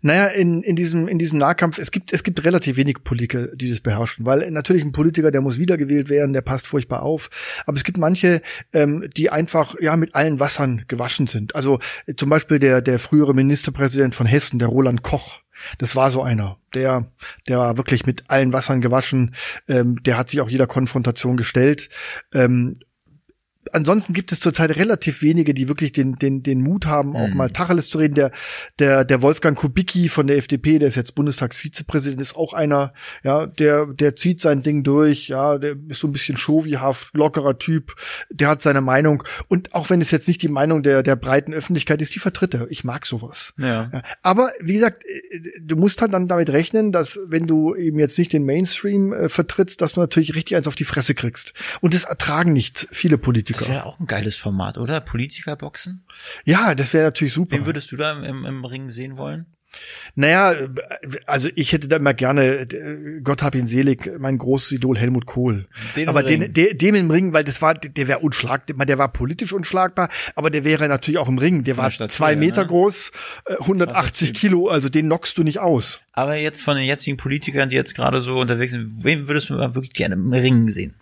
Naja, in, in diesem, in diesem Nahkampf, es gibt, es gibt relativ wenig Politiker, die das beherrschen, weil natürlich ein Politiker, der muss wiedergewählt werden, der passt furchtbar auf. Aber es gibt manche, ähm, die einfach, ja, mit allen Wassern gewaschen sind. Also äh, zum Beispiel der, der frühere Ministerpräsident von Hessen, der Roland Koch. Das war so einer. Der, der war wirklich mit allen Wassern gewaschen. Ähm, der hat sich auch jeder Konfrontation gestellt. Ähm, ansonsten gibt es zurzeit relativ wenige, die wirklich den, den, den Mut haben, auch mal Tacheles zu reden. Der, der, der Wolfgang Kubicki von der FDP, der ist jetzt Bundestagsvizepräsident, ist auch einer, ja, der, der zieht sein Ding durch, ja, der ist so ein bisschen chauvihaft, lockerer Typ, der hat seine Meinung. Und auch wenn es jetzt nicht die Meinung der, der breiten Öffentlichkeit ist, die vertritt er. Ich mag sowas. Ja. Aber wie gesagt, du musst halt dann damit rechnen, dass wenn du eben jetzt nicht den Mainstream äh, vertrittst, dass du natürlich richtig eins auf die Fresse kriegst. Und das ertragen nicht viele Politiker. Das wäre auch ein geiles Format, oder? Politikerboxen? Ja, das wäre natürlich super. Wen würdest du da im, im, im Ring sehen wollen? Naja, äh, also ich hätte da immer gerne, äh, Gott hab ihn selig, mein großes Idol Helmut Kohl. Den aber den, der, dem im Ring, weil das war, der wäre unschlagbar, der war politisch unschlagbar, aber der wäre natürlich auch im Ring. Der Von war Statur zwei Meter ne? groß, äh, 180 Kilo, also den knockst du nicht aus. Aber jetzt von den jetzigen Politikern, die jetzt gerade so unterwegs sind, wen würdest du mal wirklich gerne im Ring sehen?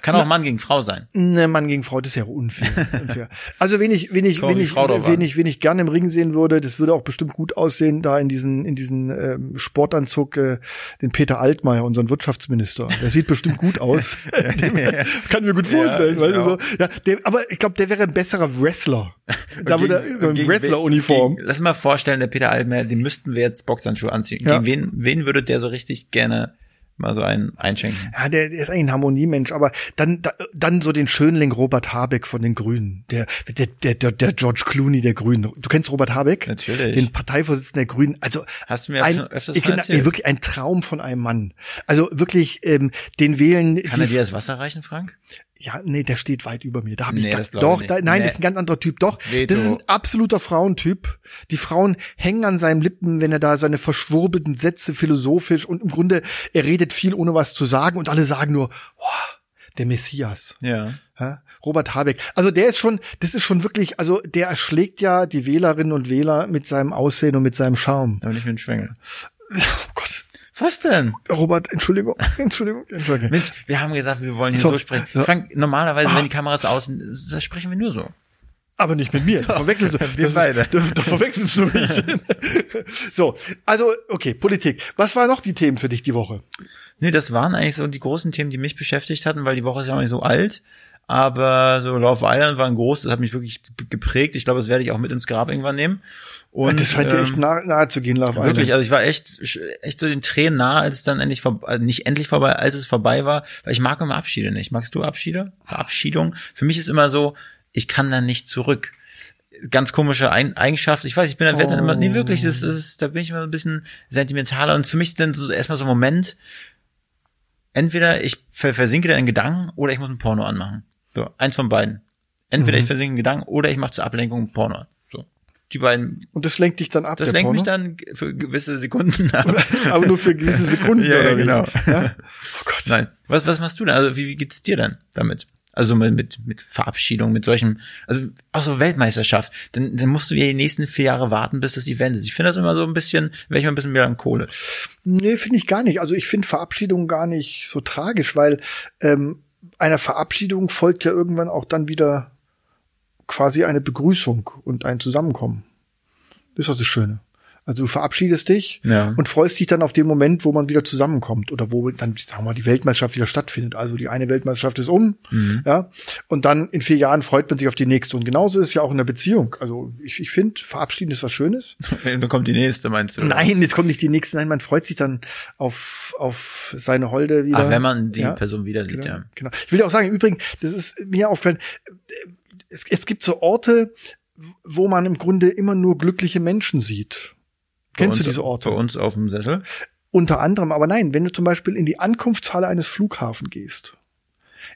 Kann auch Mann gegen Frau sein. Ne, Mann gegen Frau, das ist ja unfair. unfair. Also wen ich, wen ich, wen ich, wen ich, wen ich gerne im Ring sehen würde, das würde auch bestimmt gut aussehen, da in diesen, in diesen ähm, Sportanzug, äh, den Peter Altmaier, unseren Wirtschaftsminister. Der sieht bestimmt gut aus. Kann mir gut vorstellen, ich weißt du so. Ja, der, aber ich glaube, der wäre ein besserer Wrestler. Da würde er so Gegen- ein Wrestler-Uniform. gegen- Lass mal vorstellen, der Peter Altmaier, den müssten wir jetzt Boxhandschuhe anziehen. Ja. Gegen wen, wen würde der so richtig gerne mal so einen einschenken? Ja, der, der ist eigentlich ein Harmoniemensch, aber dann, da, dann so den Schönling Robert Habeck von den Grünen. Der, der, der, der, der George Clooney der Grünen. Du kennst Robert Habeck? Natürlich. Den Parteivorsitzenden der Grünen. Also, Hast du mir ein, schon öfters ich, erzählt. wirklich ein Traum von einem Mann. Also wirklich, ähm, den wählen. Kann die, er dir das Wasser reichen, Frank? Ja, nee, der steht weit über mir. Da habe ich Nee, gar, ich doch, nicht. da, nein, Nee. das ist ein ganz anderer Typ. Doch, Veto. das ist ein absoluter Frauentyp. Die Frauen hängen an seinen Lippen, wenn er da seine verschwurbelten Sätze philosophisch und im Grunde er redet viel ohne was zu sagen und alle sagen nur, wow, der Messias. Ja. Ja, Robert Habeck. Also der ist schon, das ist schon wirklich, also der erschlägt ja die Wählerinnen und Wähler mit seinem Aussehen und mit seinem Charme. Aber nicht mit dem Schwengel. Oh Gott. Was denn? Robert, Entschuldigung, Entschuldigung, Entschuldigung. Mensch, wir haben gesagt, wir wollen hier So, so, sprechen. so. Frank, normalerweise, Ah. wenn die Kameras außen, da sprechen wir nur so. Aber nicht mit mir. Da verwechselst du. wir beide. Da, verwechselst du mich. so, also, okay, Politik. Was waren noch die Themen für dich die Woche? Nee, das waren eigentlich so die großen Themen, die mich beschäftigt hatten, weil die Woche ist ja noch nicht so alt. Aber so Love Island war ein groß, das hat mich wirklich geprägt. Ich glaube, das werde ich auch mit ins Grab irgendwann nehmen. Und, das scheint dir echt ähm, nahe, nahe zu gehen, Love Wirklich, Island. also ich war echt, echt so den Tränen nah, als es dann endlich vorbei, also nicht endlich vorbei, als es vorbei war, weil ich mag immer Abschiede nicht. Magst du Abschiede? Verabschiedung? Für mich ist immer so, ich kann dann nicht zurück. Ganz komische Eigenschaft. Ich weiß, ich bin da werd dann immer, nee, wirklich, das ist, da bin ich immer ein bisschen sentimentaler und für mich ist dann so erstmal so ein Moment, entweder ich versinke da in Gedanken oder ich muss ein Porno anmachen. So, eins von beiden. Entweder mhm. ich versinke in Gedanken oder ich mache zur Ablenkung ein Porno an. So. Die beiden. Und das lenkt dich dann ab. Das lenkt Porno? mich dann für gewisse Sekunden ab. Aber nur für gewisse Sekunden. ja, ja, genau. Ja? Oh Gott. Nein. Was, was machst du denn? Also wie, wie geht's dir denn damit? Also mit, mit, mit Verabschiedung, mit solchen, also auch so Weltmeisterschaft, dann, dann musst du ja die nächsten vier Jahre warten, bis das Event ist. Ich finde das immer so ein bisschen, wäre ich mal ein bisschen melancholisch. Nee, finde ich gar nicht. Also ich finde Verabschiedung gar nicht so tragisch, weil ähm, einer Verabschiedung folgt ja irgendwann auch dann wieder quasi eine Begrüßung und ein Zusammenkommen. Das ist auch das Schöne. Also du verabschiedest dich ja. und freust dich dann auf den Moment, wo man wieder zusammenkommt oder wo dann, sagen wir mal, die Weltmeisterschaft wieder stattfindet. Also die eine Weltmeisterschaft ist um, mhm. ja, und dann in vier Jahren freut man sich auf die nächste. Und genauso ist es ja auch in der Beziehung. Also ich, ich finde, verabschieden ist was Schönes. dann kommt die nächste, meinst du? Oder? Nein, jetzt kommt nicht die nächste. Nein, man freut sich dann auf, auf seine Holde wieder. Ach, wenn man die ja, Person wieder sieht, genau, ja. Genau. Ich will auch sagen, im Übrigen, das ist mir auffällt, es, es gibt so Orte, wo man im Grunde immer nur glückliche Menschen sieht. Kennst uns, du diese Orte? Bei uns auf dem Sessel? Unter anderem, aber nein, wenn du zum Beispiel in die Ankunftshalle eines Flughafens gehst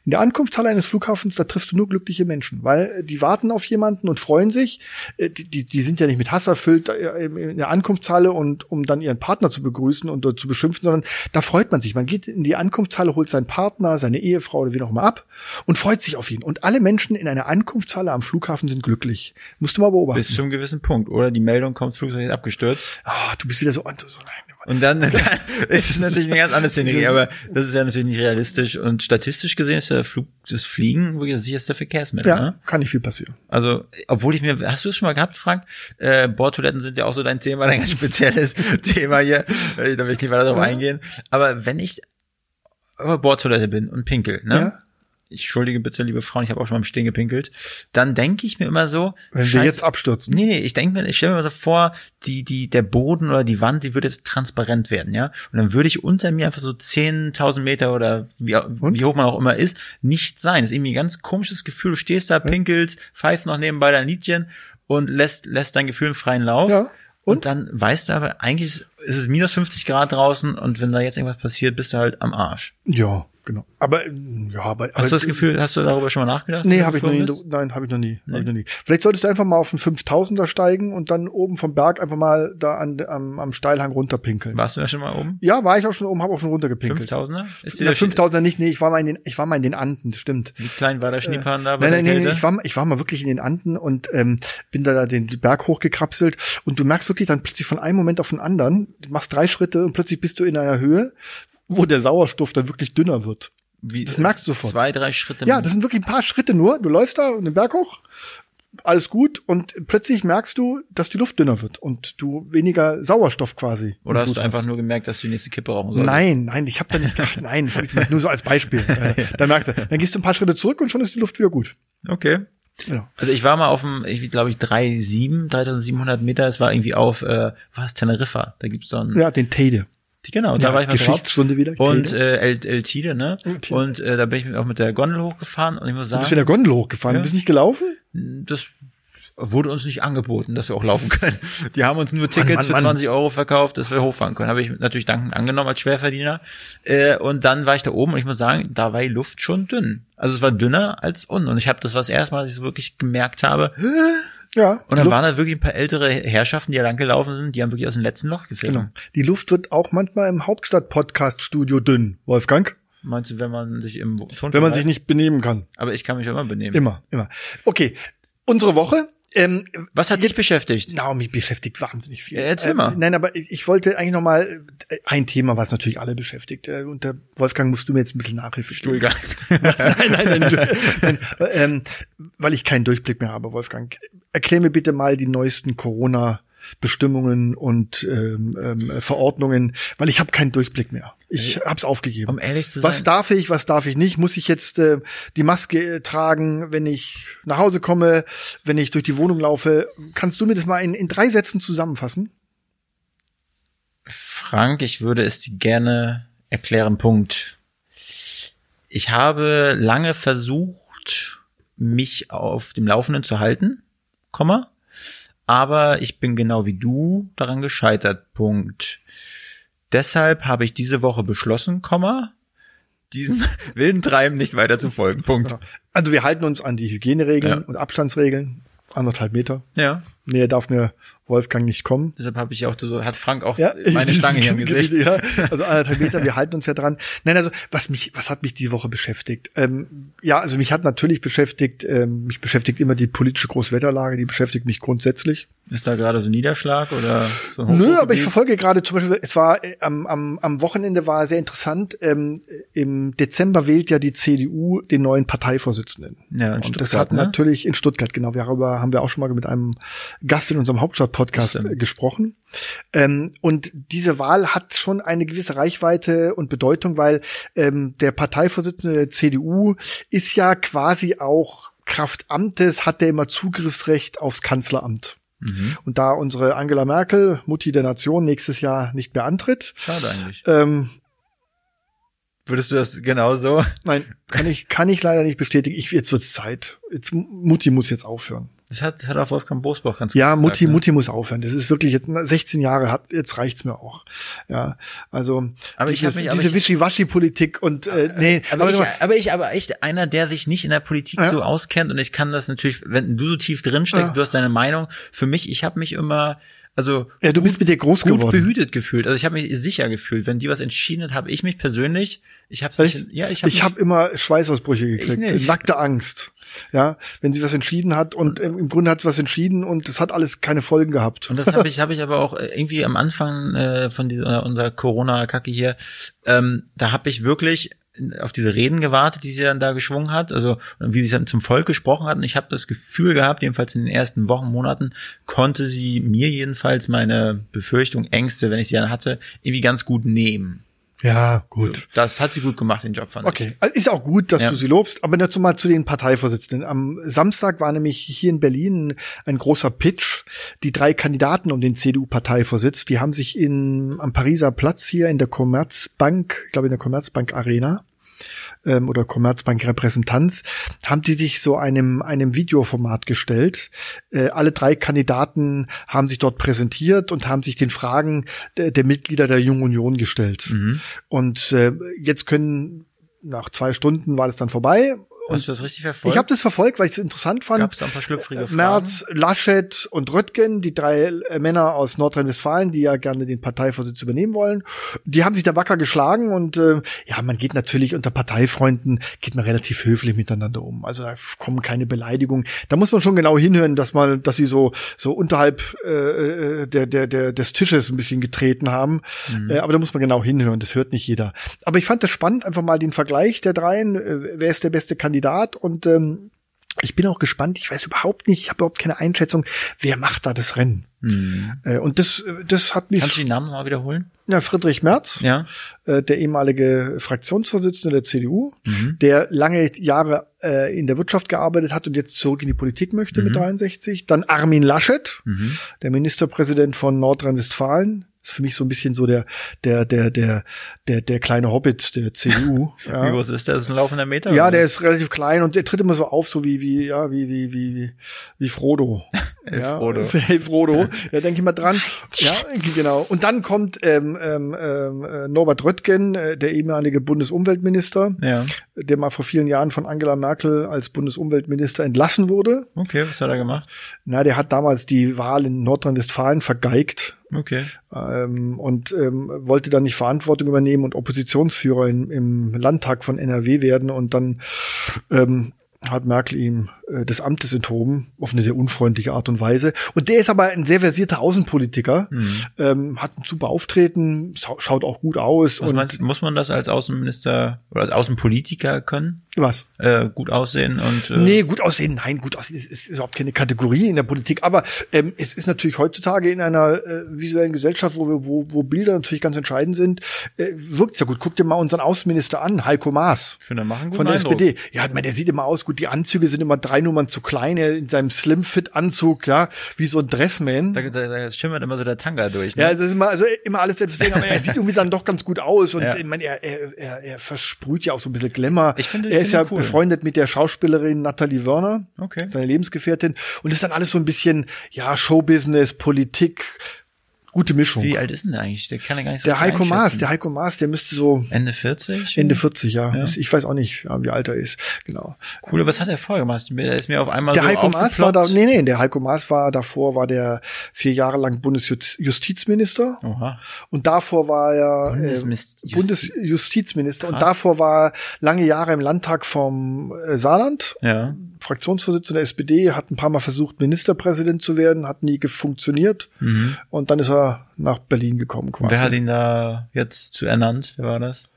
in der Ankunftshalle eines Flughafens, da triffst du nur glückliche Menschen, weil äh, die warten auf jemanden und freuen sich. Äh, die, die, die sind ja nicht mit Hass erfüllt äh, in der Ankunftshalle und um dann ihren Partner zu begrüßen und dort zu beschimpfen, sondern da freut man sich. Man geht in die Ankunftshalle, holt seinen Partner, seine Ehefrau oder wie auch immer ab und freut sich auf ihn. Und alle Menschen in einer Ankunftshalle am Flughafen sind glücklich. Musst du mal beobachten. Bis zu einem gewissen Punkt, oder? Die Meldung kommt, Flugzeug ist abgestürzt. Ah, oh, du bist wieder so, so und dann, dann ist es natürlich eine ganz andere Szenerie, aber das ist ja natürlich nicht realistisch. Und statistisch gesehen ist der Flug, das Fliegen wirklich das sicherste Verkehrsmittel. Ja, ne? kann nicht viel passieren. Also, obwohl ich mir, hast du es schon mal gehabt, Frank? Äh, Bordtoiletten sind ja auch so dein Thema, dein ganz spezielles Thema hier. Da will ich nicht weiter darauf eingehen. Aber wenn ich auf Bordtoilette bin und pinkel, ne? Ja ich schuldige bitte, liebe Frauen, ich habe auch schon mal im Stehen gepinkelt, dann denke ich mir immer so, wenn Scheiße, wir jetzt abstürzen. Nee, nee, ich denke mir, ich stelle mir so vor, die die der Boden oder die Wand, die würde jetzt transparent werden, ja? Und dann würde ich unter mir einfach so 10.000 Meter oder wie, wie hoch man auch immer ist, nicht sein. Das ist irgendwie ein ganz komisches Gefühl, du stehst da, pinkelst, pfeifst noch nebenbei dein Liedchen und lässt lässt dein Gefühl freien Lauf. Ja. Und? und dann weißt du aber, eigentlich ist es minus 50 Grad draußen und wenn da jetzt irgendwas passiert, bist du halt am Arsch. Ja, genau. Aber ja, aber hast du das Gefühl, hast du darüber schon mal nachgedacht? Nee, habe ich noch nie. Bist? Nein, habe ich noch nie. Nee. Hab ich noch nie. Vielleicht solltest du einfach mal auf einen 5000er steigen und dann oben vom Berg einfach mal da an, am, am Steilhang runterpinkeln. Warst du da schon mal oben? Ja, war ich auch schon oben, habe auch schon runtergepinkelt. 5000er? Ist ja, 5000er nicht, nee, ich war mal in den ich war mal in den Anden, stimmt. Wie klein war der Schneepan äh, da bei nein, nein, nein, ich war ich war mal wirklich in den Anden und ähm, bin da den Berg hochgekrapselt und du merkst wirklich dann plötzlich von einem Moment auf den anderen, du machst drei Schritte und plötzlich bist du in einer Höhe, wo der Sauerstoff dann wirklich dünner wird. Wie, das merkst du sofort. Zwei, drei Schritte. Ja, das sind wirklich ein paar Schritte nur. Du läufst da den Berg hoch, alles gut und plötzlich merkst du, dass die Luft dünner wird und du weniger Sauerstoff quasi. Oder hast du einfach hast. nur gemerkt, dass du die nächste Kippe rauchen sollst? Nein, nein, ich habe da nicht gedacht, nein, nur so als Beispiel. Äh, dann merkst du, dann gehst du ein paar Schritte zurück und schon ist die Luft wieder gut. Okay. Genau. Also ich war mal auf dem, ich glaube ich, 3,7, 3700 Meter, es war irgendwie auf, äh, was, Teneriffa, da gibt's so einen. Ja, den Teide. Genau, ja, da war ich mal Geschichtsstunde wieder. Und äh, El, El Tide, ne? El Und äh, da bin ich auch mit der Gondel hochgefahren und ich muss sagen. Du bist mit der Gondel hochgefahren, ja, du bist nicht gelaufen? Das wurde uns nicht angeboten, dass wir auch laufen können. Die haben uns nur Tickets Mann, Mann, für 20 Euro verkauft, dass wir hochfahren können. Habe ich natürlich dankend angenommen als Schwerverdiener. Äh, und dann war ich da oben und ich muss sagen, da war die Luft schon dünn. Also es war dünner als unten. Und ich habe das was erstmal, dass ich so wirklich gemerkt habe, ja. Und dann Luft, waren da wirklich ein paar ältere Herrschaften, die da langgelaufen sind, die haben wirklich aus dem letzten Loch gefilmt. Genau. Die Luft wird auch manchmal im Hauptstadt-Podcast-Studio dünn, Wolfgang. Meinst du, wenn man sich im Ton Wenn man sich nicht benehmen kann. Aber ich kann mich immer benehmen. Immer, immer. Okay. Unsere Woche ähm, Was hat jetzt, dich beschäftigt? Na, mich beschäftigt wahnsinnig viel. Ja, erzähl mal. Ähm, nein, aber ich wollte eigentlich noch mal äh, ein Thema, was natürlich alle beschäftigt. Äh, und der Wolfgang musst du mir jetzt ein bisschen Nachhilfe stellen. nein, nein, nein, nein ähm, weil ich keinen Durchblick mehr habe, Wolfgang. Erklär mir bitte mal die neuesten Corona Bestimmungen und ähm, ähm, Verordnungen, weil ich habe keinen Durchblick mehr. Ich hab's aufgegeben. Um ehrlich zu sein. Was darf ich, was darf ich nicht? Muss ich jetzt äh, die Maske äh, tragen, wenn ich nach Hause komme, wenn ich durch die Wohnung laufe? Kannst du mir das mal in, in drei Sätzen zusammenfassen? Frank, ich würde es dir gerne erklären. Punkt. Ich habe lange versucht, mich auf dem Laufenden zu halten, Komma aber ich bin genau wie du daran gescheitert. Punkt. Deshalb habe ich diese Woche beschlossen, Komma, diesem wilden Treiben nicht weiter zu folgen. Punkt. Also wir halten uns an die Hygieneregeln Ja. und Abstandsregeln. Anderthalb Meter. Ja. Näher darf mir Wolfgang nicht kommen. Deshalb habe ich auch so, hat Frank auch Ja, meine Stange hier im Gesicht. Ja, also anderthalb Meter, wir halten uns ja dran. Nein, also was mich, was hat mich diese Woche beschäftigt? Ähm, ja, also mich hat natürlich beschäftigt, ähm, mich beschäftigt immer die politische Großwetterlage, die beschäftigt mich grundsätzlich. Ist da gerade so Niederschlag oder so ein Nö, aber ich verfolge gerade zum Beispiel, es war äh, am, am, am Wochenende war sehr interessant. Ähm, Im Dezember wählt ja die CDU den neuen Parteivorsitzenden. Ja, in Und das Stuttgart, hat ne? natürlich in Stuttgart, genau. Darüber haben wir auch schon mal mit einem Gast in unserem Hauptstadt-Podcast gesprochen. Ähm, und diese Wahl hat schon eine gewisse Reichweite und Bedeutung, weil ähm, der Parteivorsitzende der CDU ist ja quasi auch Kraft Amtes, hat der immer Zugriffsrecht aufs Kanzleramt. Mhm. Und da unsere Angela Merkel, Mutti der Nation, nächstes Jahr nicht mehr antritt, Schade eigentlich. ähm, Würdest du das genauso? nein, kann ich, kann ich leider nicht bestätigen. Ich, jetzt wird's Zeit. Jetzt, Mutti muss jetzt aufhören. Das hat, das hat auch Wolfgang Bosbach ganz Ja, gut Mutti, gesagt, ne? Mutti muss aufhören. Das ist wirklich jetzt 16 Jahre, hat, jetzt reicht's mir auch. Ja, also Aber ich dieses, hab mich- aber diese ich- Wischiwaschi-Politik und äh, nee, Aber, aber, ich, aber ich, aber echt einer, der sich nicht in der Politik Ja. so auskennt und ich kann das natürlich, wenn du so tief drin steckst, Ja. du hast deine Meinung. Für mich, ich habe mich immer, also ja, du bist mit dir groß gut geworden. behütet gefühlt. Also ich habe mich sicher gefühlt. Wenn die was entschieden hat, habe ich mich persönlich, ich habe Echt? ja, ich habe ich habe immer Schweißausbrüche gekriegt, nicht. nackte Angst. Ja, wenn sie was entschieden hat und im Grunde hat sie was entschieden und es hat alles keine Folgen gehabt. Und das habe ich, habe ich aber auch äh, irgendwie am Anfang äh, von dieser unserer Corona-Kacke hier, ähm, da habe ich wirklich auf diese Reden gewartet, die sie dann da geschwungen hat, also wie sie dann zum Volk gesprochen hat. Und ich habe das Gefühl gehabt, jedenfalls in den ersten Wochen, Monaten, konnte sie mir jedenfalls meine Befürchtung, Ängste, wenn ich sie dann hatte, irgendwie ganz gut nehmen. Ja, gut. Das hat sie gut gemacht, den Job fand ich. Okay, also ist auch gut, dass Ja. du sie lobst, aber dazu mal zu den Parteivorsitzenden. Am Samstag war nämlich hier in Berlin ein großer Pitch. Die drei Kandidaten um den CDU-Parteivorsitz, die haben sich in, am Pariser Platz hier in der Commerzbank, ich glaube in der Commerzbank Arena, ähm, oder Commerzbank Repräsentanz, haben die sich so einem, einem Videoformat gestellt. Äh, alle drei Kandidaten haben sich dort präsentiert und haben sich den Fragen der, der Mitglieder der Jungen Union gestellt. Und äh, jetzt können, nach zwei Stunden war das dann vorbei. Hast du das richtig verfolgt? Ich habe das verfolgt, weil ich es interessant fand. Gab es ein paar schlüpfrige Äh, Fragen? Merz, Laschet und Röttgen, die drei äh, Männer aus Nordrhein-Westfalen, die ja gerne den Parteivorsitz übernehmen wollen, die haben sich da wacker geschlagen und äh, ja, man geht natürlich unter Parteifreunden, geht man relativ höflich miteinander um. Also da kommen keine Beleidigungen. Da muss man schon genau hinhören, dass man, dass sie so so unterhalb äh, der der der des Tisches ein bisschen getreten haben. Äh, aber da muss man genau hinhören. Das hört nicht jeder. Aber ich fand das spannend, einfach mal den Vergleich der dreien. Äh, wer ist der beste Kandidat? Und ähm, ich bin auch gespannt. Ich weiß überhaupt nicht, ich habe überhaupt keine Einschätzung, wer macht da das Rennen. Äh, und das, äh, das hat mich. Kannst du die Namen mal wiederholen? Ja, Friedrich Merz, Ja. äh, der ehemalige Fraktionsvorsitzende der CDU, Mhm. der lange Jahre in der Wirtschaft gearbeitet hat und jetzt zurück in die Politik möchte Mhm. mit 63. Dann Armin Laschet, der Ministerpräsident von Nordrhein-Westfalen. Ist für mich so ein bisschen so der, der, der, der, der, der kleine Hobbit der CDU. ja. Wie groß ist der? Das ist ein laufender Meter? Ja, der ist relativ klein und der tritt immer so auf, so wie, wie, ja, wie, wie, wie, wie, wie Frodo. ja, Frodo. Hey, Frodo. Da denke ich mal dran. Ja, genau. Und dann kommt ähm, ähm, ähm, äh, Norbert Röttgen, äh, der ehemalige Bundesumweltminister, Ja. der mal vor vielen Jahren von Angela Merkel als Bundesumweltminister entlassen wurde. Okay, was hat er gemacht? Na, der hat damals die Wahl in Nordrhein-Westfalen vergeigt Okay. ähm, und ähm, wollte dann nicht Verantwortung übernehmen und Oppositionsführer in, im Landtag von NRW werden und dann ähm, hat Merkel ihm des Amtes enthoben, auf eine sehr unfreundliche Art und Weise. Und der ist aber ein sehr versierter Außenpolitiker, ähm, hat ein super Auftreten, schau- schaut auch gut aus. Was und meinst, muss man das als Außenminister oder als Außenpolitiker können? was? Äh, gut aussehen und äh, Nee, gut aussehen, nein, gut aussehen ist, ist überhaupt keine Kategorie in der Politik. Aber ähm, es ist natürlich heutzutage in einer äh, visuellen Gesellschaft, wo, wir, wo, wo Bilder natürlich ganz entscheidend sind, äh, wirkt's ja gut. Guck dir mal unseren Außenminister an, Heiko Maas. ich finde, macht einen Von der Eindruck. SPD. Ja, ich meine, der sieht immer aus gut. Die Anzüge sind immer drei Nummern zu klein. Er in seinem Slim-Fit-Anzug, ja, wie so ein Dressman. Da, da, da schimmert immer so der Tanga durch. Ne? Ja, das ist immer, also immer alles selbst aber er sieht irgendwie dann doch ganz gut aus und Ja. ich meine, er, er, er, er versprüht ja auch so ein bisschen Glamour. Ich finde- ich er ist ja cool. befreundet mit der Schauspielerin Natalie Werner, Okay. seine Lebensgefährtin und ist dann alles so ein bisschen, ja, Showbusiness, Politik, Gute Mischung. Wie alt ist denn der eigentlich? Der kann ja gar nicht so der Heiko Maas, der Heiko Maas, der müsste so Ende 40? Ende 40, ja. Ja. Ich weiß auch nicht, wie alt er ist. Genau. Cool, was hat er vorher gemacht? Der ist mir auf einmal Der so Heiko Maas war da, nee, nee, der Heiko Maas war davor, war der vier Jahre lang Bundesjustizminister. Oha. Und davor war er äh, Bundesmis- Justi- Bundesjustizminister. Und Krass. davor war er lange Jahre im Landtag vom äh, Saarland. Ja. Fraktionsvorsitzender der SPD, hat ein paar Mal versucht, Ministerpräsident zu werden, hat nie funktioniert. Und dann ist er nach Berlin gekommen quasi. Wer hat ihn da jetzt zu ernannt? Wer war das?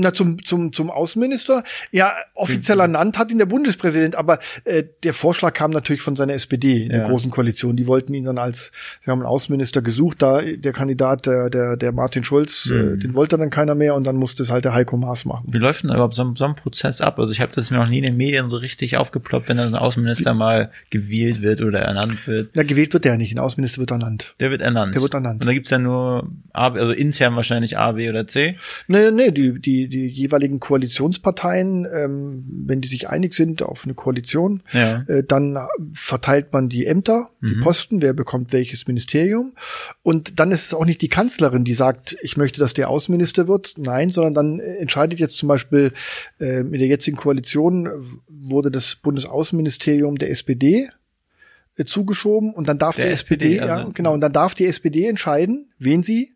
Na, zum, zum, zum Außenminister. Ja, offiziell ernannt hat ihn der Bundespräsident, aber äh, der Vorschlag kam natürlich von seiner SPD in der Ja. Großen Koalition. Die wollten ihn dann als, sie haben einen Außenminister gesucht, da der Kandidat, der, der, der Martin Schulz, äh, den wollte dann keiner mehr und dann musste es halt der Heiko Maas machen. Wie läuft denn überhaupt so, ein- so ein Prozess ab? Also ich habe das mir noch nie in den Medien so richtig aufgeploppt, wenn dann ein Außenminister mal gewählt wird oder ernannt wird. Na, gewählt wird der nicht, ein Außenminister wird ernannt. Der wird ernannt. Der wird ernannt. Und da gibt's ja nur A, also intern wahrscheinlich A, B oder C. Nee, nee, die, die, die jeweiligen Koalitionsparteien, ähm, wenn die sich einig sind auf eine Koalition, Ja. äh, dann verteilt man die Ämter, die Posten, wer bekommt welches Ministerium. Und dann ist es auch nicht die Kanzlerin, die sagt, ich möchte, dass der Außenminister wird. Nein, sondern dann entscheidet jetzt zum Beispiel äh, in der jetzigen Koalition wurde das Bundesaußenministerium der SPD äh, zugeschoben und dann darf Der die SPD, SPD, ja, also- genau, und dann darf die SPD entscheiden, wen sie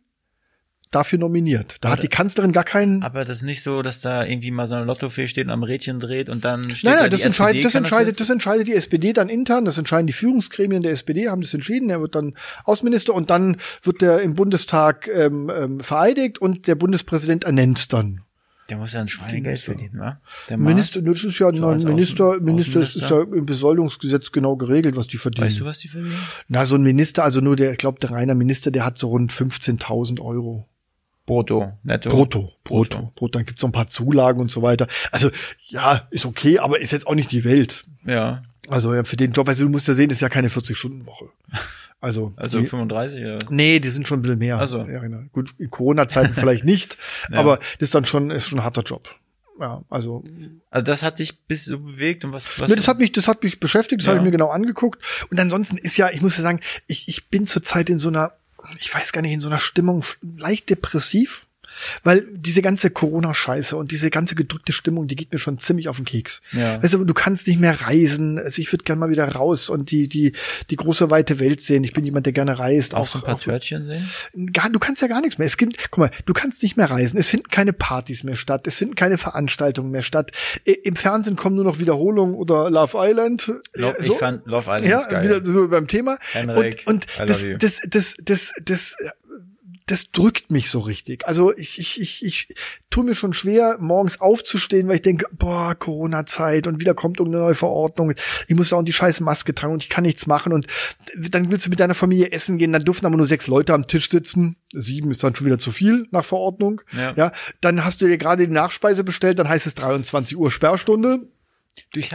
dafür nominiert. Da hat die Kanzlerin gar keinen. Aber das ist nicht so, dass da irgendwie mal so eine Lottofee steht und am Rädchen dreht und dann steht Nein, da nein, die das entscheidet, das entscheidet, jetzt? das entscheidet die SPD dann intern, das entscheiden die Führungsgremien der SPD, haben das entschieden, er wird dann Außenminister und dann wird der im Bundestag ähm, ähm, vereidigt und der Bundespräsident ernennt dann. Der muss ja ein Schweinegeld verdienen, wa? Der Minister, Maas. das ist ja, So als Minister, Außen- Minister, das ist ja Außenminister? im Besoldungsgesetz genau geregelt, was die verdienen. Weißt du, was die verdienen? Na, so ein Minister, also nur der, ich glaube, der reiner Minister, der hat so rund 15.000 Euro. Brutto, netto. Brutto, brutto, brutto. Dann gibt's noch ein paar Zulagen und so weiter. Also, ja, ist okay, aber ist jetzt auch nicht die Welt. Ja, Also ja, für den Job, also du musst ja sehen, ist ja keine 40-Stunden-Woche. Also, also die, 35 oder? nee, die sind schon ein bisschen mehr. Ach so. Ja, genau. Gut, in Corona-Zeiten vielleicht nicht, aber das ist dann schon, ist schon ein harter Job. Ja, also, Also das hat dich bis so bewegt und was, was nee, das hat mich, das hat mich beschäftigt, das Ja. habe ich mir genau angeguckt. Und ansonsten ist ja, ich muss ja sagen, ich, ich bin zurzeit in so einer, ich weiß gar nicht, in so einer Stimmung leicht depressiv. Weil diese ganze Corona-Scheiße und diese ganze gedrückte Stimmung, die geht mir schon ziemlich auf den Keks. Ja. Weißt du, du kannst nicht mehr reisen. Also ich würde gerne mal wieder raus und die, die, die große weite Welt sehen. Ich bin jemand, der gerne reist. auch so ein paar Törtchen sehen? Gar, du kannst ja gar nichts mehr. Es gibt, guck mal, du kannst nicht mehr reisen. Es finden keine Partys mehr statt. Es finden keine Veranstaltungen mehr statt. Im Fernsehen kommen nur noch Wiederholungen oder Love Island. Lo- ich fand Love Island ja, geil. wieder so beim Thema. Henrik, und und love das, das, das, das, das, das drückt mich so richtig. Also ich, ich, ich, ich tue mir schon schwer, morgens aufzustehen, weil ich denke, boah, Corona-Zeit und wieder kommt irgendeine neue Verordnung. Ich muss da auch die scheiß Maske tragen und ich kann nichts machen. Und dann willst du mit deiner Familie essen gehen, dann dürfen aber nur sechs Leute am Tisch sitzen. Sieben ist dann schon wieder zu viel nach Verordnung. Ja. ja dann hast du dir gerade die Nachspeise bestellt, dann heißt es 23 Uhr Sperrstunde.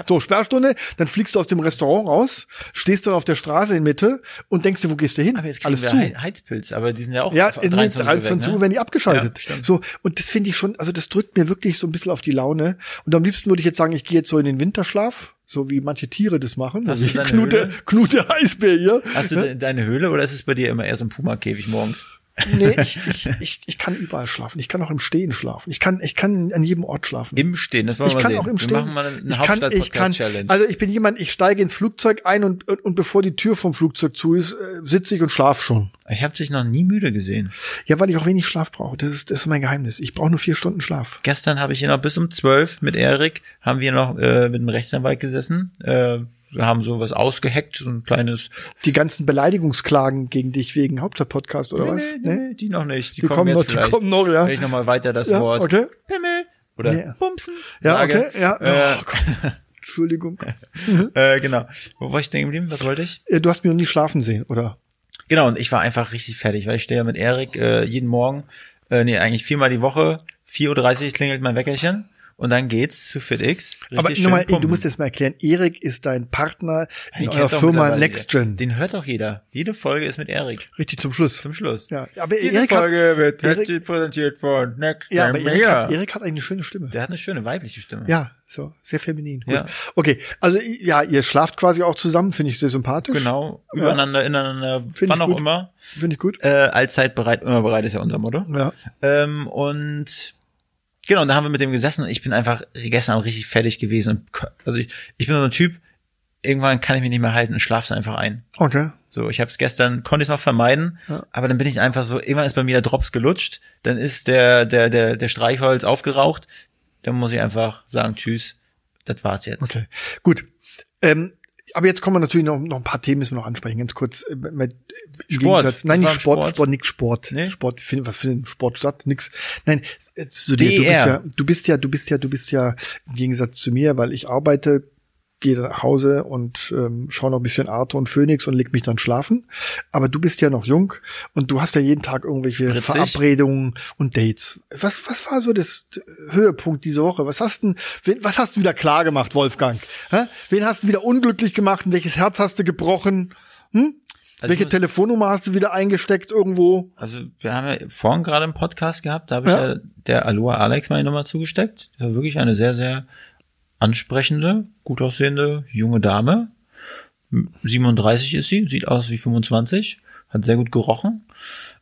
So, Sperrstunde, dann fliegst du aus dem Restaurant raus, stehst dann auf der Straße in Mitte und denkst dir, wo gehst du hin? aber jetzt kriegen Alles wir zu. Hei- Heizpilz, aber die sind ja auch Ja, auf in 23 23 Uhr, Uhr ne? werden die abgeschaltet. Ja, so, und das finde ich schon, also das drückt mir wirklich so ein bisschen auf die Laune. Und am liebsten würde ich jetzt sagen, ich gehe jetzt so in den Winterschlaf, so wie manche Tiere das machen. Hast so du deine Knut, der, Höhle? Knut der Eisbär hier. Hast du de deine Höhle oder ist es bei dir immer eher so ein Puma-Käfig morgens? Nee, ich, ich, ich, ich kann überall schlafen. Ich kann auch im Stehen schlafen. Ich kann, ich kann an jedem Ort schlafen. Im Stehen, das wollen ich wir kann sehen. auch im wir Stehen. machen mal eine ich kann, ich kann, Hauptstadt-Podcast-Challenge. also ich bin jemand, ich steige ins Flugzeug ein und, und, und bevor die Tür vom Flugzeug zu ist, äh, sitze ich und schlaf schon. ich habe dich noch nie müde gesehen. Ja, weil ich auch wenig Schlaf brauche. Das ist, das ist mein Geheimnis. Ich brauche nur vier Stunden Schlaf. Gestern habe ich hier noch bis um zwölf mit Erik, haben wir noch äh, mit einem Rechtsanwalt gesessen. Äh, wir haben so was ausgeheckt, so ein kleines. Die ganzen Beleidigungsklagen gegen dich wegen Hauptstadt-Podcast oder was? Nee, nee, die noch nicht. Die, Die kommen, kommen jetzt noch, die vielleicht. kommen noch, ja. Ich nochmal weiter das Ja, Wort okay. Pimmel oder Ja. Bumsen Ja, sage. okay, ja. Äh, Oh. Entschuldigung. äh, genau. Wo war ich denn geblieben? Was wollte ich? Du hast mich noch nie schlafen sehen, oder? Genau, und ich war einfach richtig fertig, weil ich stehe ja mit Erik äh, jeden Morgen, äh, nee, eigentlich viermal die Woche, 4.30 Uhr klingelt mein Weckerchen und dann geht's zu FitX. Aber nochmal, du musst jetzt mal erklären, Erik ist dein Partner in Den eurer Firma NextGen. Den hört doch jeder. Jede Folge ist mit Erik. Richtig zum Schluss. Zum Schluss. Ja, aber Diese Erik hat, Folge wird Erik- präsentiert von Next ja, aber Erik hat. Erik hat eigentlich eine schöne Stimme. Der hat eine schöne weibliche Stimme. Ja, so, sehr feminin. Gut. Ja. Okay, also ja, ihr schlaft quasi auch zusammen, finde ich sehr sympathisch. Genau. Übereinander, ineinander, Find wann ich auch gut. immer. Finde ich gut. Äh, allzeit bereit, immer bereit ist ja unser Motto. Ja. Ähm, und genau, und da haben wir mit dem gesessen und ich bin einfach gestern Abend richtig fertig gewesen. Und, also ich, ich bin so ein Typ, irgendwann kann ich mich nicht mehr halten und schlafe dann einfach ein. Okay. So, ich habe es gestern, konnte ich noch vermeiden, Ja. aber dann bin ich einfach so, irgendwann ist bei mir der Drops gelutscht, dann ist der, der, der, der Streichholz aufgeraucht, dann muss ich einfach sagen, tschüss, das war's jetzt. Okay. Gut. Ähm, aber jetzt kommen wir natürlich noch, noch ein paar Themen müssen wir noch ansprechen, ganz kurz. Äh, Mit, im Sport. Gegensatz- Nein, nicht Sport, Sport. Sport, nix Sport. Nee? Sport, find, was findet Sport statt? Nix. Nein, äh, zu dir, du bist ja, du bist ja, du bist ja, du bist ja im Gegensatz zu mir, weil ich arbeite, gehe nach Hause und ähm, schaue noch ein bisschen Arthur und Phoenix und leg mich dann schlafen. Aber du bist ja noch jung und du hast ja jeden Tag irgendwelche Spritzig. Verabredungen und Dates. Was, was war so das Höhepunkt diese Woche? Was hast du, was hast du wieder klar gemacht, Wolfgang? Hä? Wen hast du wieder unglücklich gemacht? Und welches Herz hast du gebrochen? Hm? Also Welche ich muss- Telefonnummer hast du wieder eingesteckt irgendwo? Also wir haben ja vorhin gerade einen Podcast gehabt, da habe ich Ja. ja. der Aloha Alex meine Nummer zugesteckt. Das war wirklich eine sehr, sehr ansprechende, gut aussehende junge Dame. 37 ist sie, sieht aus wie 25, hat sehr gut gerochen.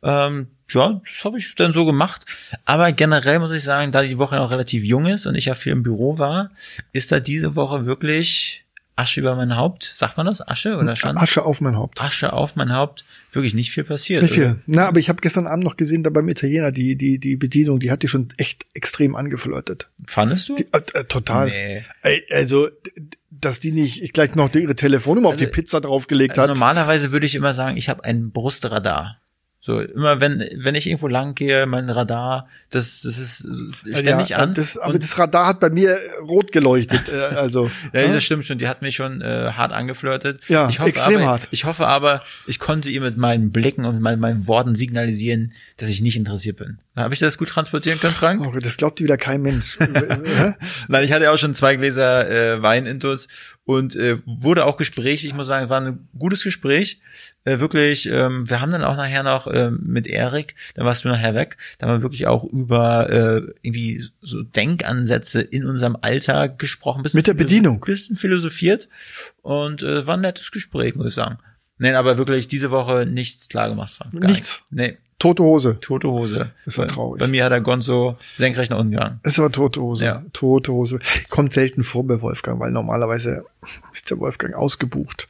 Ähm, ja, das habe ich dann so gemacht. Aber generell muss ich sagen, da die Woche noch relativ jung ist und ich ja viel im Büro war, ist da diese Woche wirklich Asche über mein Haupt. Sagt man das? Asche oder Schande? Asche auf mein Haupt. Asche auf mein Haupt. Wirklich nicht viel passiert. Nicht oder? viel. Na, aber ich habe gestern Abend noch gesehen, da beim Italiener, die, die, die Bedienung, die hat die schon echt extrem angeflirtet. Fandest du? Die, äh, äh, total. Nee. Also, dass die nicht ich gleich noch ihre Telefonnummer auf die Pizza draufgelegt Also hat. normalerweise würde ich immer sagen, ich habe ein Brustradar. So immer wenn wenn ich irgendwo lang gehe, mein Radar, das das ist ständig ja, an. Das, aber das Radar hat bei mir rot geleuchtet. äh, also, ja, ne? das stimmt schon. Die hat mich schon äh, hart angeflirtet. Ja, ich hoffe extrem aber, hart. Ich hoffe aber, ich konnte ihr mit meinen Blicken und mit meinen, meinen Worten signalisieren, dass ich nicht interessiert bin. Habe ich das gut transportieren können, Frank? oh, das glaubt wieder kein Mensch. Hä? Nein, ich hatte auch schon zwei Gläser äh, Wein intus und äh, wurde auch Gespräch. Ich muss sagen, war ein gutes Gespräch. Äh, wirklich, ähm, wir haben dann auch nachher noch ähm, mit Erik, dann warst du nachher weg, da haben wir wirklich auch über äh, irgendwie so Denkansätze in unserem Alltag gesprochen. Bisschen Mit der Bedienung. Bisschen philosophiert und äh, war ein nettes Gespräch, muss ich sagen. Nein, aber wirklich diese Woche nichts klar gemacht. Frank. Gar Nichts? Nee, Tote Hose. tote Hose. Ist ja Bei- traurig. Bei mir hat der Gonzo senkrecht nach unten gegangen. Ist aber tote Hose. Ja. Tote Hose. Kommt selten vor bei Wolfgang, weil normalerweise ist der Wolfgang ausgebucht.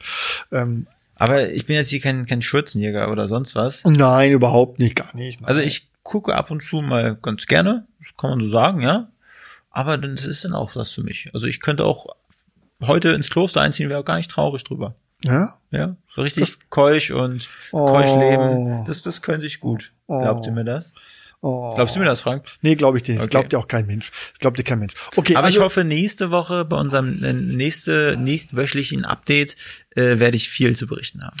Ähm, Aber ich bin jetzt hier kein, kein Schürzenjäger oder sonst was. nein, überhaupt nicht, gar nicht. Nein. Also ich gucke ab und zu mal ganz gerne, das kann man so sagen, ja. Aber dann das ist dann auch was für mich. Also ich könnte auch heute ins Kloster einziehen, wäre auch gar nicht traurig drüber. ja? Ja, richtig Das- keusch und Oh. keusch leben. Das, das könnte ich gut. Oh. Glaubt ihr mir das? Oh. Glaubst du mir das, Frank? Nee, glaube ich dir nicht. Das Okay. glaubt dir auch kein Mensch. Das glaubt dir kein Mensch. Okay, Aber also, ich hoffe, nächste Woche bei unserem äh, nächste, nächstwöchlichen Update äh, werde ich viel zu berichten haben.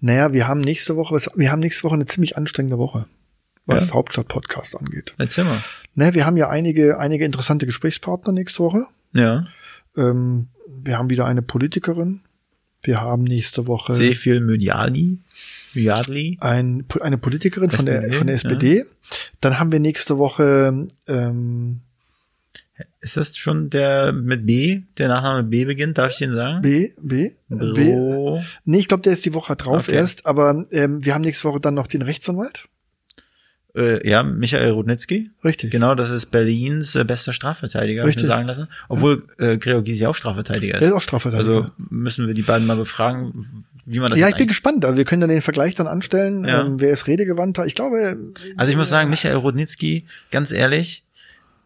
naja, wir haben nächste Woche, wir haben nächste Woche eine ziemlich anstrengende Woche, was Ja. Hauptstadt-Podcast angeht. Erzähl mal. Ne, wir haben ja einige, einige interessante Gesprächspartner nächste Woche. Ja. Ähm, wir haben wieder eine Politikerin. Wir haben nächste Woche Sehr viel Mydiali. Myadli. ein, eine Politikerin von der, SPD, von der SPD. Dann haben wir nächste Woche, ähm, Ist das schon der mit B, der Nachname B beginnt? Darf ich den sagen? B, B, B. Bro. Nee, ich glaube, der ist die Woche drauf Okay. erst, aber ähm, wir haben nächste Woche dann noch den Rechtsanwalt. Äh, ja, Michael Rudnitzky. Richtig. Genau, das ist Berlins äh, bester Strafverteidiger, hab ich Richtig. mir sagen lassen. Obwohl äh, Gregor Gysi auch Strafverteidiger ist. Der ist auch Strafverteidiger. Also müssen wir die beiden mal befragen, wie man das ja, ich bin gespannt. Also wir können dann den Vergleich dann anstellen. Ja. Ähm, wer ist redegewandter? Ich glaube, Also ich muss sagen, Michael Rudnitzky, ganz ehrlich,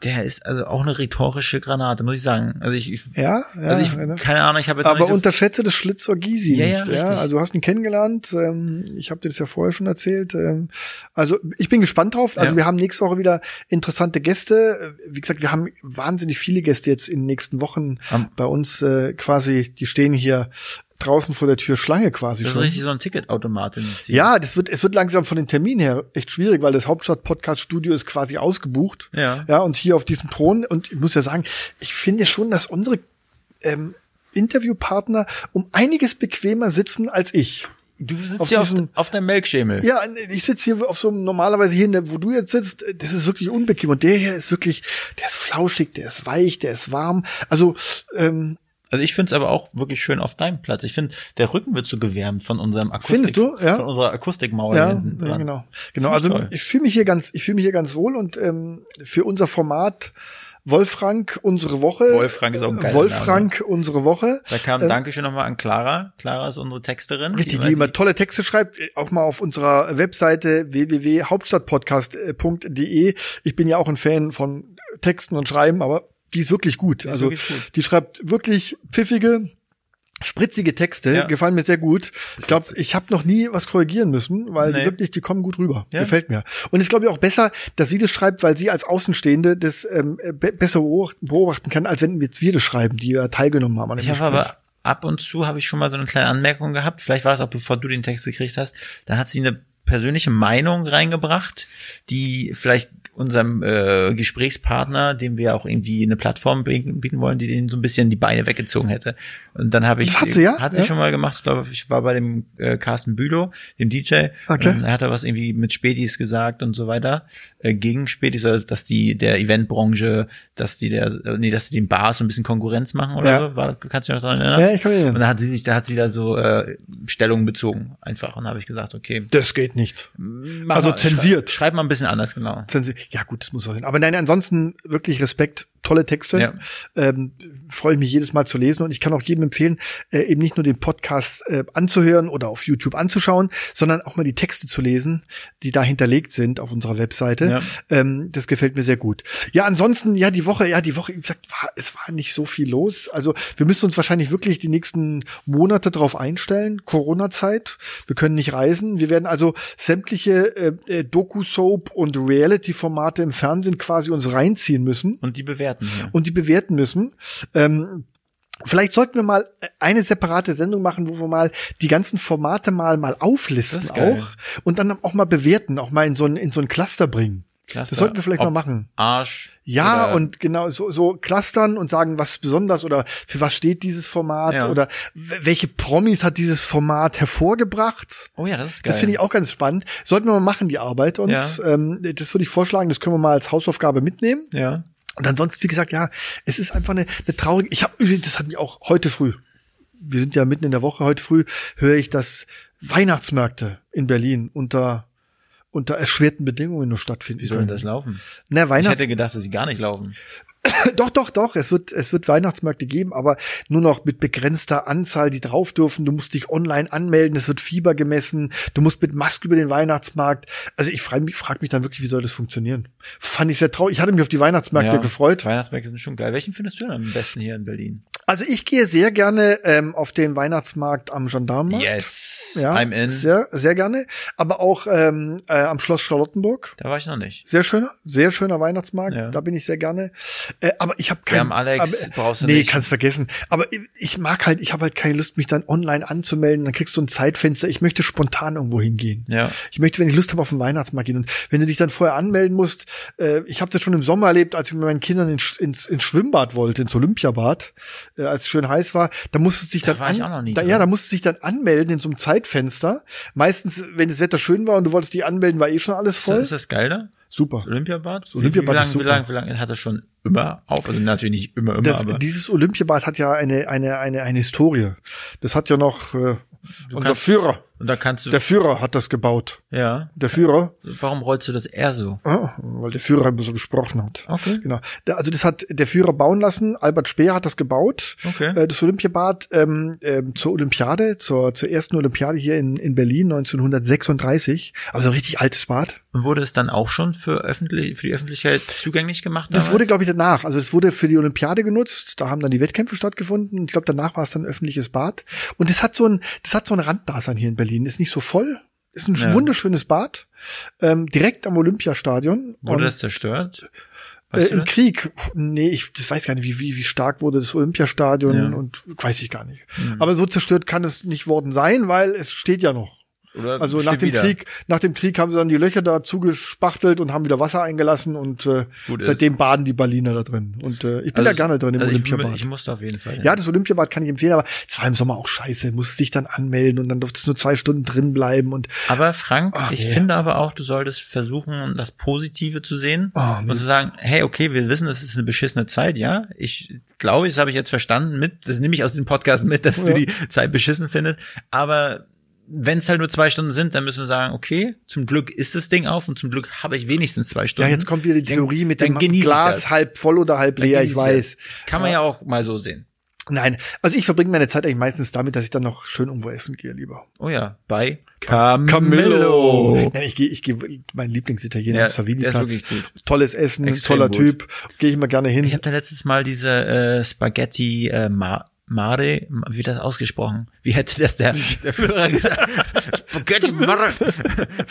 der ist also auch eine rhetorische Granate, muss ich sagen. Also ich, ich ja, ja. also ich ja. keine Ahnung, ich habe jetzt Aber so unterschätze das Schlitzohr Gysi Ja, ja, nicht. Ja, richtig. also du hast ihn kennengelernt. Ähm, ich habe dir das ja vorher schon erzählt. Ähm, also ich bin gespannt drauf. Also Ja. wir haben nächste Woche wieder interessante Gäste. Wie gesagt, wir haben wahnsinnig viele Gäste jetzt in den nächsten Wochen Am- bei uns äh, quasi. Die stehen hier draußen vor der Tür Schlange quasi Das ist schon. richtig so ein Ticketautomat. Ja, das wird, es wird langsam von den Terminen her echt schwierig, weil das Hauptstadt-Podcast-Studio ist quasi ausgebucht. Ja. Ja, und hier auf diesem Thron. Und ich muss ja sagen, ich finde schon, dass unsere ähm, Interviewpartner um einiges bequemer sitzen als ich. Du sitzt Auf hier auf, diesen- auf deinem Melkschemel. Ja, ich sitze hier auf so einem, normalerweise hier, in der, wo du jetzt sitzt, das ist wirklich unbequem. Und der hier ist wirklich, der ist flauschig, der ist weich, der ist warm. Also, ähm, Also ich finde es aber auch wirklich schön auf deinem Platz. Ich finde, der Rücken wird so gewärmt von unserem Akustik, Findest du? Ja. von unserer Akustikmauer ja, hinten ja, genau. Genau, ich also toll. ich fühle mich hier ganz, ich fühle mich hier ganz wohl und ähm, für unser Format Wolfrank unsere Woche. Wolfrank ist auch ein geiler Wolfrank unsere Woche. Da kam Dankeschön nochmal an Clara. Clara ist unsere Texterin. Richtig, die immer tolle Texte schreibt, auch mal auf unserer Webseite www.hauptstadtpodcast.de. Ich bin ja auch ein Fan von Texten und Schreiben, aber die ist wirklich gut. ist also wirklich gut. die schreibt wirklich pfiffige, spritzige Texte, Ja. gefallen mir sehr gut. Ich glaube, ich habe noch nie was korrigieren müssen, weil die Nee. wirklich, die kommen gut rüber. Ja. Gefällt mir. Und es glaube ich auch besser, dass sie das schreibt, weil sie als Außenstehende das ähm, be besser beobacht- beobachten kann, als wenn jetzt wir das schreiben, die ja teilgenommen haben an dem Ich habe aber ab und zu habe ich schon mal so eine kleine Anmerkung gehabt. Vielleicht war das auch bevor du den Text gekriegt hast. Da hat sie eine persönliche Meinung reingebracht, die vielleicht unserem äh, Gesprächspartner, dem wir auch irgendwie eine Plattform bieten wollen, die denen so ein bisschen die Beine weggezogen hätte. Und dann habe ich Das hat sie, ja? hat sie Ja. schon mal gemacht. Ich glaube, ich war bei dem äh, Carsten Bülow, dem DJ. Okay. Und dann hat er was irgendwie mit Spätis gesagt und so weiter äh, gegen Spätis, dass die der Eventbranche, dass die der äh, nee, dass die den Bars so ein bisschen Konkurrenz machen oder Ja. so. War, kannst du dich noch daran erinnern? Ja, ich kann mich erinnern. Und da hat sie sich, da hat sie da so äh, Stellung bezogen einfach. Und habe ich gesagt, okay, Das geht nicht. mach Also mal, zensiert. Schreib, schreib mal ein bisschen anders, genau. Zensi- Ja gut, das muss so sein. Aber nein, ansonsten wirklich Respekt, tolle Texte. Ja. Ähm, Freue ich mich jedes Mal zu lesen und ich kann auch jedem empfehlen, äh, eben nicht nur den Podcast äh, anzuhören oder auf YouTube anzuschauen, sondern auch mal die Texte zu lesen, die da hinterlegt sind auf unserer Webseite. Ja. Ähm, das gefällt mir sehr gut. Ja, ansonsten, ja, die Woche, ja, die Woche, wie gesagt, war, es war nicht so viel los. Also wir müssen uns wahrscheinlich wirklich die nächsten Monate drauf einstellen. Corona-Zeit. Wir können nicht reisen. Wir werden also sämtliche äh, äh, Doku-Soap und Reality-Formate im Fernsehen quasi uns reinziehen müssen Und die bewerten hier. und die bewerten müssen. Ähm, Vielleicht sollten wir mal eine separate Sendung machen, wo wir mal die ganzen Formate mal mal auflisten auch und dann auch mal bewerten, auch mal in so ein in so ein Cluster bringen. Cluster. Das sollten wir vielleicht Ob mal machen. Arsch. Ja, und genau so, so clustern und sagen, was ist besonders oder für was steht dieses Format Ja. oder welche Promis hat dieses Format hervorgebracht. Oh ja, das ist geil. Das finde ich auch ganz spannend. Sollten wir mal machen, die Arbeit uns. Ja. Ähm, das würde ich vorschlagen, das können wir mal als Hausaufgabe mitnehmen. Ja. Und ansonsten, wie gesagt, ja, es ist einfach eine, eine traurige. Ich habe übrigens, das hat mich auch heute früh. Wir sind ja mitten in der Woche. Heute früh höre ich, dass Weihnachtsmärkte in Berlin unter unter erschwerten Bedingungen nur stattfinden Wie soll denn das laufen? Na, Ich Weihnachts hätte gedacht, dass sie gar nicht laufen. doch, doch, doch. Es wird, es wird Weihnachtsmärkte geben, aber nur noch mit begrenzter Anzahl, die drauf dürfen. Du musst dich online anmelden. Es wird Fieber gemessen. Du musst mit Maske über den Weihnachtsmarkt. Also ich frage mich, frag mich dann wirklich, wie soll das funktionieren? Fand ich sehr traurig. Ich hatte mich auf die Weihnachtsmärkte gefreut. Weihnachtsmärkte sind schon geil. Welchen findest du denn am besten hier in Berlin? Also ich gehe sehr gerne ähm, auf den Weihnachtsmarkt am Gendarmenmarkt. Yes. Ja, I'm in. Sehr, sehr gerne. Aber auch ähm, äh, am Schloss Charlottenburg. Da war ich noch nicht. Sehr schöner, sehr schöner Weihnachtsmarkt. Ja. Da bin ich sehr gerne. Äh, aber ich habe Wir kein, haben Alex, aber, brauchst du nee, nicht. kannst vergessen. Aber ich- ich mag halt, ich habe halt keine Lust, mich dann online anzumelden. Dann kriegst du ein Zeitfenster. Ich möchte spontan irgendwo hingehen. Ja. Ich möchte, wenn ich Lust habe, auf den Weihnachtsmarkt gehen. Und wenn du dich dann vorher anmelden musst, äh, ich habe das schon im Sommer erlebt, als ich mit meinen Kindern ins, ins, ins Schwimmbad wollte, ins Olympiabad, äh, als es schön heiß war, da musstest du dich Da dann war ich auch noch nie da, ja, da musst du dich dann anmelden in so einem Zeitfenster. Meistens, wenn das Wetter schön war und du wolltest dich anmelden, war eh schon alles Ist, voll. das- ist das geil da? Super. Das Olympiabad? Das Olympiabad wie, wie ist lang. Wie lange, wie lange hat das schon immer auf? Also natürlich nicht immer, immer, Das, aber dieses Olympiabad hat ja eine, eine, eine, eine Historie. Das hat ja noch äh, unser kannst- Führer. Und da kannst du, Der Führer hat das gebaut. ja. Der Führer, Warum rollst du das eher so? ah, weil der Führer immer so gesprochen hat. Okay. Genau. Da, also das hat der Führer bauen lassen. Albert Speer hat das gebaut. Okay. Äh, das Olympiabad ähm, ähm, zur Olympiade, zur, zur ersten Olympiade hier in, in Berlin 1936. Also ein richtig altes Bad. Und wurde es dann auch schon für öffentlich, für die Öffentlichkeit zugänglich gemacht? Das damals? wurde, glaube ich, danach. Also es wurde für die Olympiade genutzt. Da haben dann die Wettkämpfe stattgefunden. Ich glaube, danach war es dann ein öffentliches Bad. Und das hat so ein, das hat so ein Randdasein hier in Berlin. Ist nicht so voll. Ist ein Ja. wunderschönes Bad. Ähm, direkt am Olympiastadion. Wurde das zerstört? Äh, Im Krieg, nee, ich das weiß gar nicht, wie, wie, wie stark wurde das Olympiastadion Ja. und weiß ich gar nicht. Aber so zerstört kann es nicht worden sein, weil es steht ja noch. Oder Also nach dem wieder. Krieg, nach dem Krieg haben sie dann die Löcher da zugespachtelt und haben wieder Wasser eingelassen und äh, Gut ist. seitdem baden die Berliner da drin. Und äh, ich bin Also da gerne drin im also ich, Olympiabad. ich musste auf jeden Fall. ja, das Olympiabad kann ich empfehlen, aber es war im Sommer auch scheiße. Musst dich dann anmelden und dann durftest du nur zwei Stunden drin bleiben und Aber Frank, Ach, ich nee. finde aber auch, du solltest versuchen, das Positive zu sehen Oh, und zu sagen, hey, okay, wir wissen, es ist eine beschissene Zeit, ja. Ich glaube, das habe ich jetzt verstanden mit, das nehme ich aus diesem Podcast mit, dass Ja. du die Zeit beschissen findest. Aber wenn es halt nur zwei Stunden sind, dann müssen wir sagen, okay, zum Glück ist das Ding auf und zum Glück habe ich wenigstens zwei Stunden. ja, jetzt kommt wieder die Dann- Theorie mit dann dem genieße ich Glas halb voll oder halb leer, ich weiß. das. Kann man ja auch mal so sehen. Nein, also ich verbringe meine Zeit eigentlich meistens damit, dass ich dann noch schön irgendwo essen gehe, lieber. Oh ja, bei Camillo. Nein, ich gehe, ich gehe, mein Lieblingsitaliener Ja, am Savini der ist Platz. wirklich gut. Tolles Essen, Extrem toller gut. Typ, gehe ich immer gerne hin. Ich habe da letztes Mal diese äh, Spaghetti äh, Ma Mare, wie wird das ausgesprochen? Wie hätte das der, der Führer gesagt? Spaghetti Mare.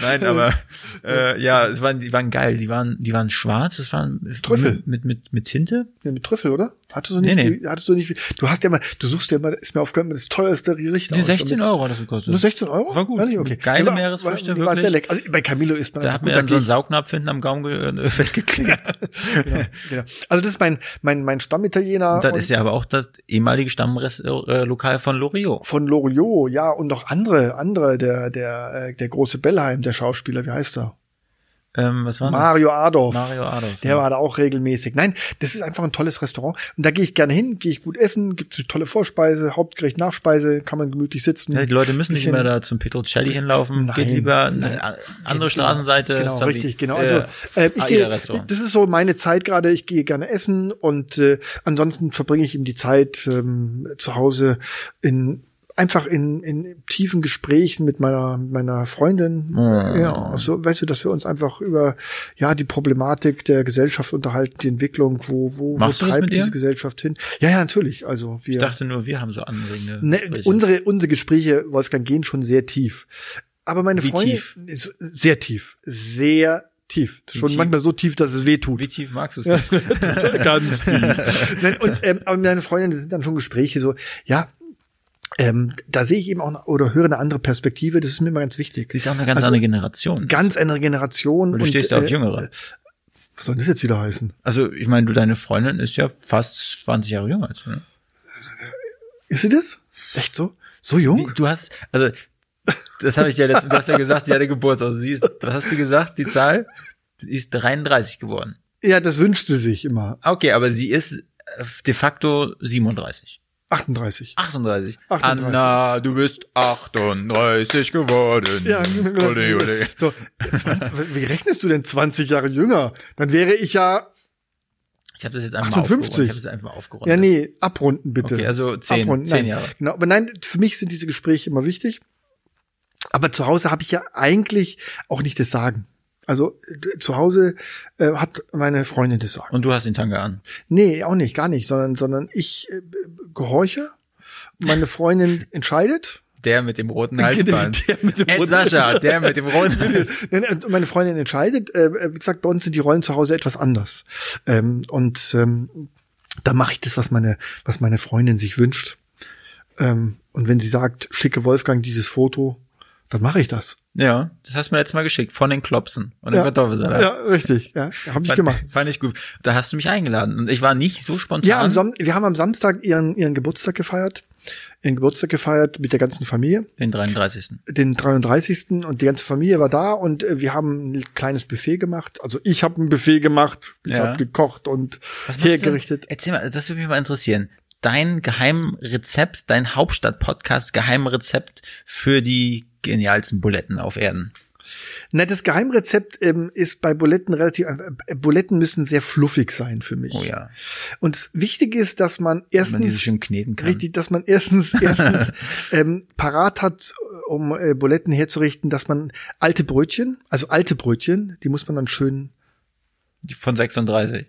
Nein, aber äh, ja, es waren, die waren geil. Die waren, die waren schwarz. Das waren Trüffel. mit mit mit Tinte. Ja, mit Trüffel, oder? Hattest du nicht, Nee, nee. Die, hattest du nicht, du hast ja mal, du suchst ja mal, ist mir aufgefallen, das teuerste Gericht Nee, aus. 16 Damit- Euro hat das gekostet. Nur 16 Euro? War gut. Ehrlich? Okay. Geile war- Meeresfrüchte, war, die war wirklich. sehr lecker. Also bei Camillo ist man Da hat mir da dann so ein ich- Saugnapf hinten am Gaumen äh, festgeklebt. genau, genau. Also das ist mein, mein, mein Stammitaliener. Das und ist ja aber auch das ehemalige Stammlokal von Loriot. von Loriot, ja, und noch andere, andere, der, der, äh, der große Bellheim, der Schauspieler, wie heißt er? Ähm, was war das? Mario Adolf. Mario Adolf. Der ja. war da auch regelmäßig. Nein, das ist einfach ein tolles Restaurant. Und da gehe ich gerne hin, gehe ich gut essen, gibt eine tolle Vorspeise, Hauptgericht, Nachspeise, kann man gemütlich sitzen. Ja, die Leute müssen nicht immer da zum Petrocelli hinlaufen. Nein, Geht lieber eine andere Straßenseite. Genau, sorry. richtig, genau. Also äh, ich gehe, AIDA-Restaurant. das ist so meine Zeit gerade. Ich gehe gerne essen und äh, ansonsten verbringe ich eben die Zeit ähm, zu Hause in einfach in, in tiefen Gesprächen mit meiner meiner Freundin. Oh. Ja, so weißt du, dass wir uns einfach über ja die Problematik der Gesellschaft unterhalten, die Entwicklung, wo wo, Machst wo treibt diese Gesellschaft hin? Ja, ja, natürlich. Also wir Ich dachte nur, wir haben so anregende Ne, unsere, unsere Gespräche, Wolfgang, gehen schon sehr tief. Aber meine Wie Freundin tief? ist sehr tief, sehr tief. Schon tief? manchmal so tief, dass es weh tut. Wie tief magst du es? Ganz tief. Nein, und, ähm, aber meine Freundin, das sind dann schon Gespräche so, ja, ähm, da sehe ich eben auch oder höre eine andere Perspektive, das ist mir immer ganz wichtig. Sie ist auch eine ganz Also, andere Generation. Ganz andere Generation. Und du und, stehst ja auf äh, Jüngere. Was soll das jetzt wieder heißen? Also, ich meine, du, deine Freundin ist ja fast 20 Jahre jünger als du. Ne? Ist sie das? Echt so? So jung? Wie, du hast, also, das habe ich dir letztens, du hast ja gesagt, sie hatte Geburtstag. Also, sie ist, was hast du gesagt, die Zahl? Sie ist 33 geworden. Ja, das wünschte sich immer. Okay, aber sie ist äh, de facto 37. 38. 38. 38. Anna, du bist 38 geworden. Ja, ole, ole. So, 20, wie rechnest du denn 20 Jahre jünger? Dann wäre ich ja, Ich habe das jetzt einfach 58. mal aufgerundet. Ich habe das einfach mal aufgerundet. ja nee, abrunden bitte. Okay, also zehn- abrunden. zehn nein. Jahre. Genau, aber nein, für mich sind diese Gespräche immer wichtig. Aber zu Hause habe ich ja eigentlich auch nicht das Sagen. Also zu Hause äh, hat meine Freundin das Sagen. Und du hast den Tanga an. Nee, auch nicht, gar nicht, sondern sondern ich äh, gehorche. Meine Freundin entscheidet. Der mit dem roten Halsband. Der mit dem Ed roten- Sascha, der mit dem roten und Meine Freundin entscheidet. Äh, wie gesagt, bei uns sind die Rollen zu Hause etwas anders. Ähm, und ähm, da mache ich das, was meine, was meine Freundin sich wünscht. Ähm, und wenn sie sagt, schicke Wolfgang dieses Foto, dann mache ich das. Ja, das hast du mir letztes Mal geschickt, von den Klopsen und dem Kartoffelsalat. ja, richtig. Ja, habe ich Fand, gemacht. fand ich gut. Da hast du mich eingeladen und ich war nicht so spontan. Ja, am Sam wir haben am Samstag ihren, ihren Geburtstag gefeiert. Ihren Geburtstag gefeiert mit der ganzen Familie. den 33. den 33. und die ganze Familie war da und äh, wir haben ein kleines Buffet gemacht. Also ich habe ein Buffet gemacht, ich Ja. habe gekocht und du? hergerichtet. Erzähl mal, das würde mich mal interessieren. Dein Geheimrezept, dein Hauptstadt-Podcast, Geheimrezept für die genialsten Buletten auf Erden. Na, das Geheimrezept ähm, ist bei Buletten relativ einfach. Äh, Buletten müssen sehr fluffig sein für mich. Oh ja. Und das Wichtige ist, dass man man erstens kann. richtig, dass man erstens erstens ähm, parat hat, um äh, Buletten herzurichten, dass man alte Brötchen, also alte Brötchen, die muss man dann schön Die Von 36.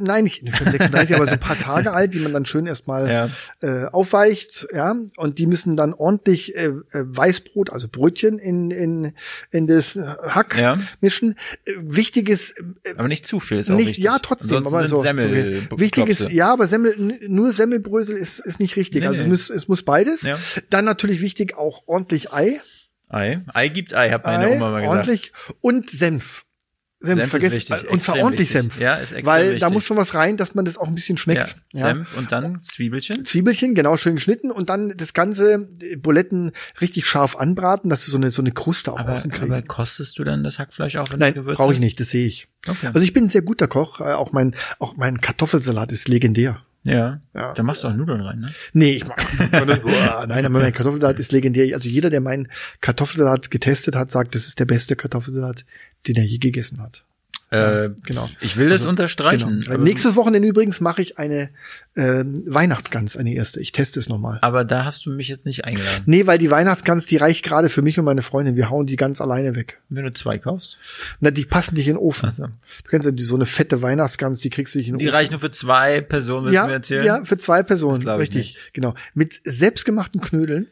Nein, nicht 36, aber so ein paar Tage alt, die man dann schön erstmal Ja. äh, aufweicht, ja, und die müssen dann ordentlich äh, äh, Weißbrot, also Brötchen in in in das Hack Ja. mischen. Äh, wichtig ist äh, Aber nicht zu viel ist auch nicht, ja, trotzdem, Ansonsten aber so. Semmel so wichtig ist, ja, aber Semmel, nur Semmelbrösel ist, ist nicht richtig. Nee, also nee. Es, muss, es muss beides. Ja. Dann natürlich wichtig auch ordentlich Ei. Ei. Ei gibt Ei, hat meine Ei Oma mal gesagt. ordentlich und Senf. Senf, Senf vergessen. wichtig, und zwar ordentlich wichtig. Senf. Ja, ist extrem Weil da wichtig. muss schon was rein, dass man das auch ein bisschen Ja. schmeckt. Ja. Senf und dann Zwiebelchen. Zwiebelchen, genau schön geschnitten und dann das ganze Buletten richtig scharf anbraten, dass du so eine so eine Kruste auch Aber, außen kriegst. aber kostest du dann das Hackfleisch auch, wenn Nein, du gewürzt brauche ich nicht, das sehe ich. Okay. Also ich bin ein sehr guter Koch, äh, auch mein auch mein Kartoffelsalat ist legendär. Ja. Ja. Da machst du auch Nudeln rein, ne? Nee, ich mag Uah, Nein, aber mein Kartoffelsalat ist legendär. Also jeder, der meinen Kartoffelsalat getestet hat, sagt, das ist der beste Kartoffelsalat, den er je gegessen hat. Äh, Genau. ich will das unterstreichen. Genau. Nächstes Wochenende übrigens mache ich eine ähm, Weihnachtsgans, eine erste. Ich teste es nochmal. aber da hast du mich jetzt nicht eingeladen. Nee, weil die Weihnachtsgans, die reicht gerade für mich und meine Freundin. Wir hauen die ganz alleine weg. Wenn du zwei kaufst. Na, die passen nicht in den Ofen. So. Du kennst ja die, so eine fette Weihnachtsgans, die kriegst du nicht in den Die Ofen. reichen nur für zwei Personen, willst du mir ja, erzählen? ja, für zwei Personen, richtig, genau. Mit selbstgemachten Knödeln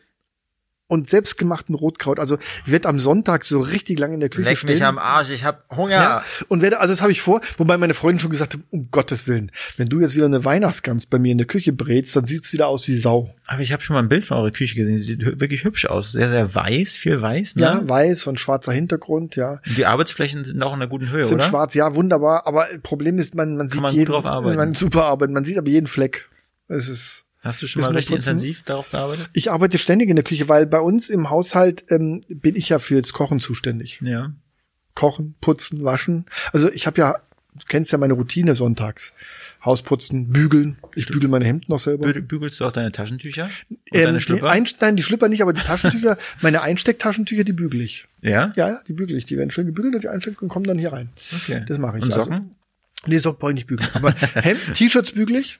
und selbstgemachten Rotkraut. Also ich werde am Sonntag so richtig lange in der Küche Leck stehen. mich am Arsch, ich hab Hunger. ja, und werde, also das habe ich vor, wobei meine Freundin schon gesagt hat, um Gottes Willen, wenn du jetzt wieder eine Weihnachtsgans bei mir in der Küche brätst, dann sieht's wieder aus wie Sau. Aber ich habe schon mal ein Bild von eurer Küche gesehen. Sie sieht wirklich hübsch aus. Sehr, sehr weiß, viel weiß, ne? Ja, weiß und schwarzer Hintergrund, ja. Und die Arbeitsflächen sind auch in einer guten Höhe, Sind oder? schwarz, ja, wunderbar, aber Problem ist, man, man sieht man jeden, drauf arbeiten. man super arbeiten, man sieht aber jeden Fleck. Es ist, Hast du schon mal richtig putzen? intensiv darauf gearbeitet? ich arbeite ständig in der Küche, weil bei uns im Haushalt ähm, bin ich ja fürs Kochen zuständig. Ja. Kochen, putzen, waschen. Also ich habe ja, du kennst ja meine Routine sonntags. Hausputzen, bügeln. Ich bügel meine Hemden noch selber. Bü- Bügelst du auch deine Taschentücher? Und Ähm, deine die, Schlüpper? Ein, nein, die Schlüpper nicht, aber die Taschentücher, meine Einstecktaschentücher, die bügel ich. ja? Ja, ja, die bügel ich. Die werden schön gebügelt und die einsteckt und kommen dann hier rein. Okay. Das mache ich. Und Also- Socken? Nee, Socken brauche ich nicht bügeln. Aber Hemd, T-Shirts bügel ich.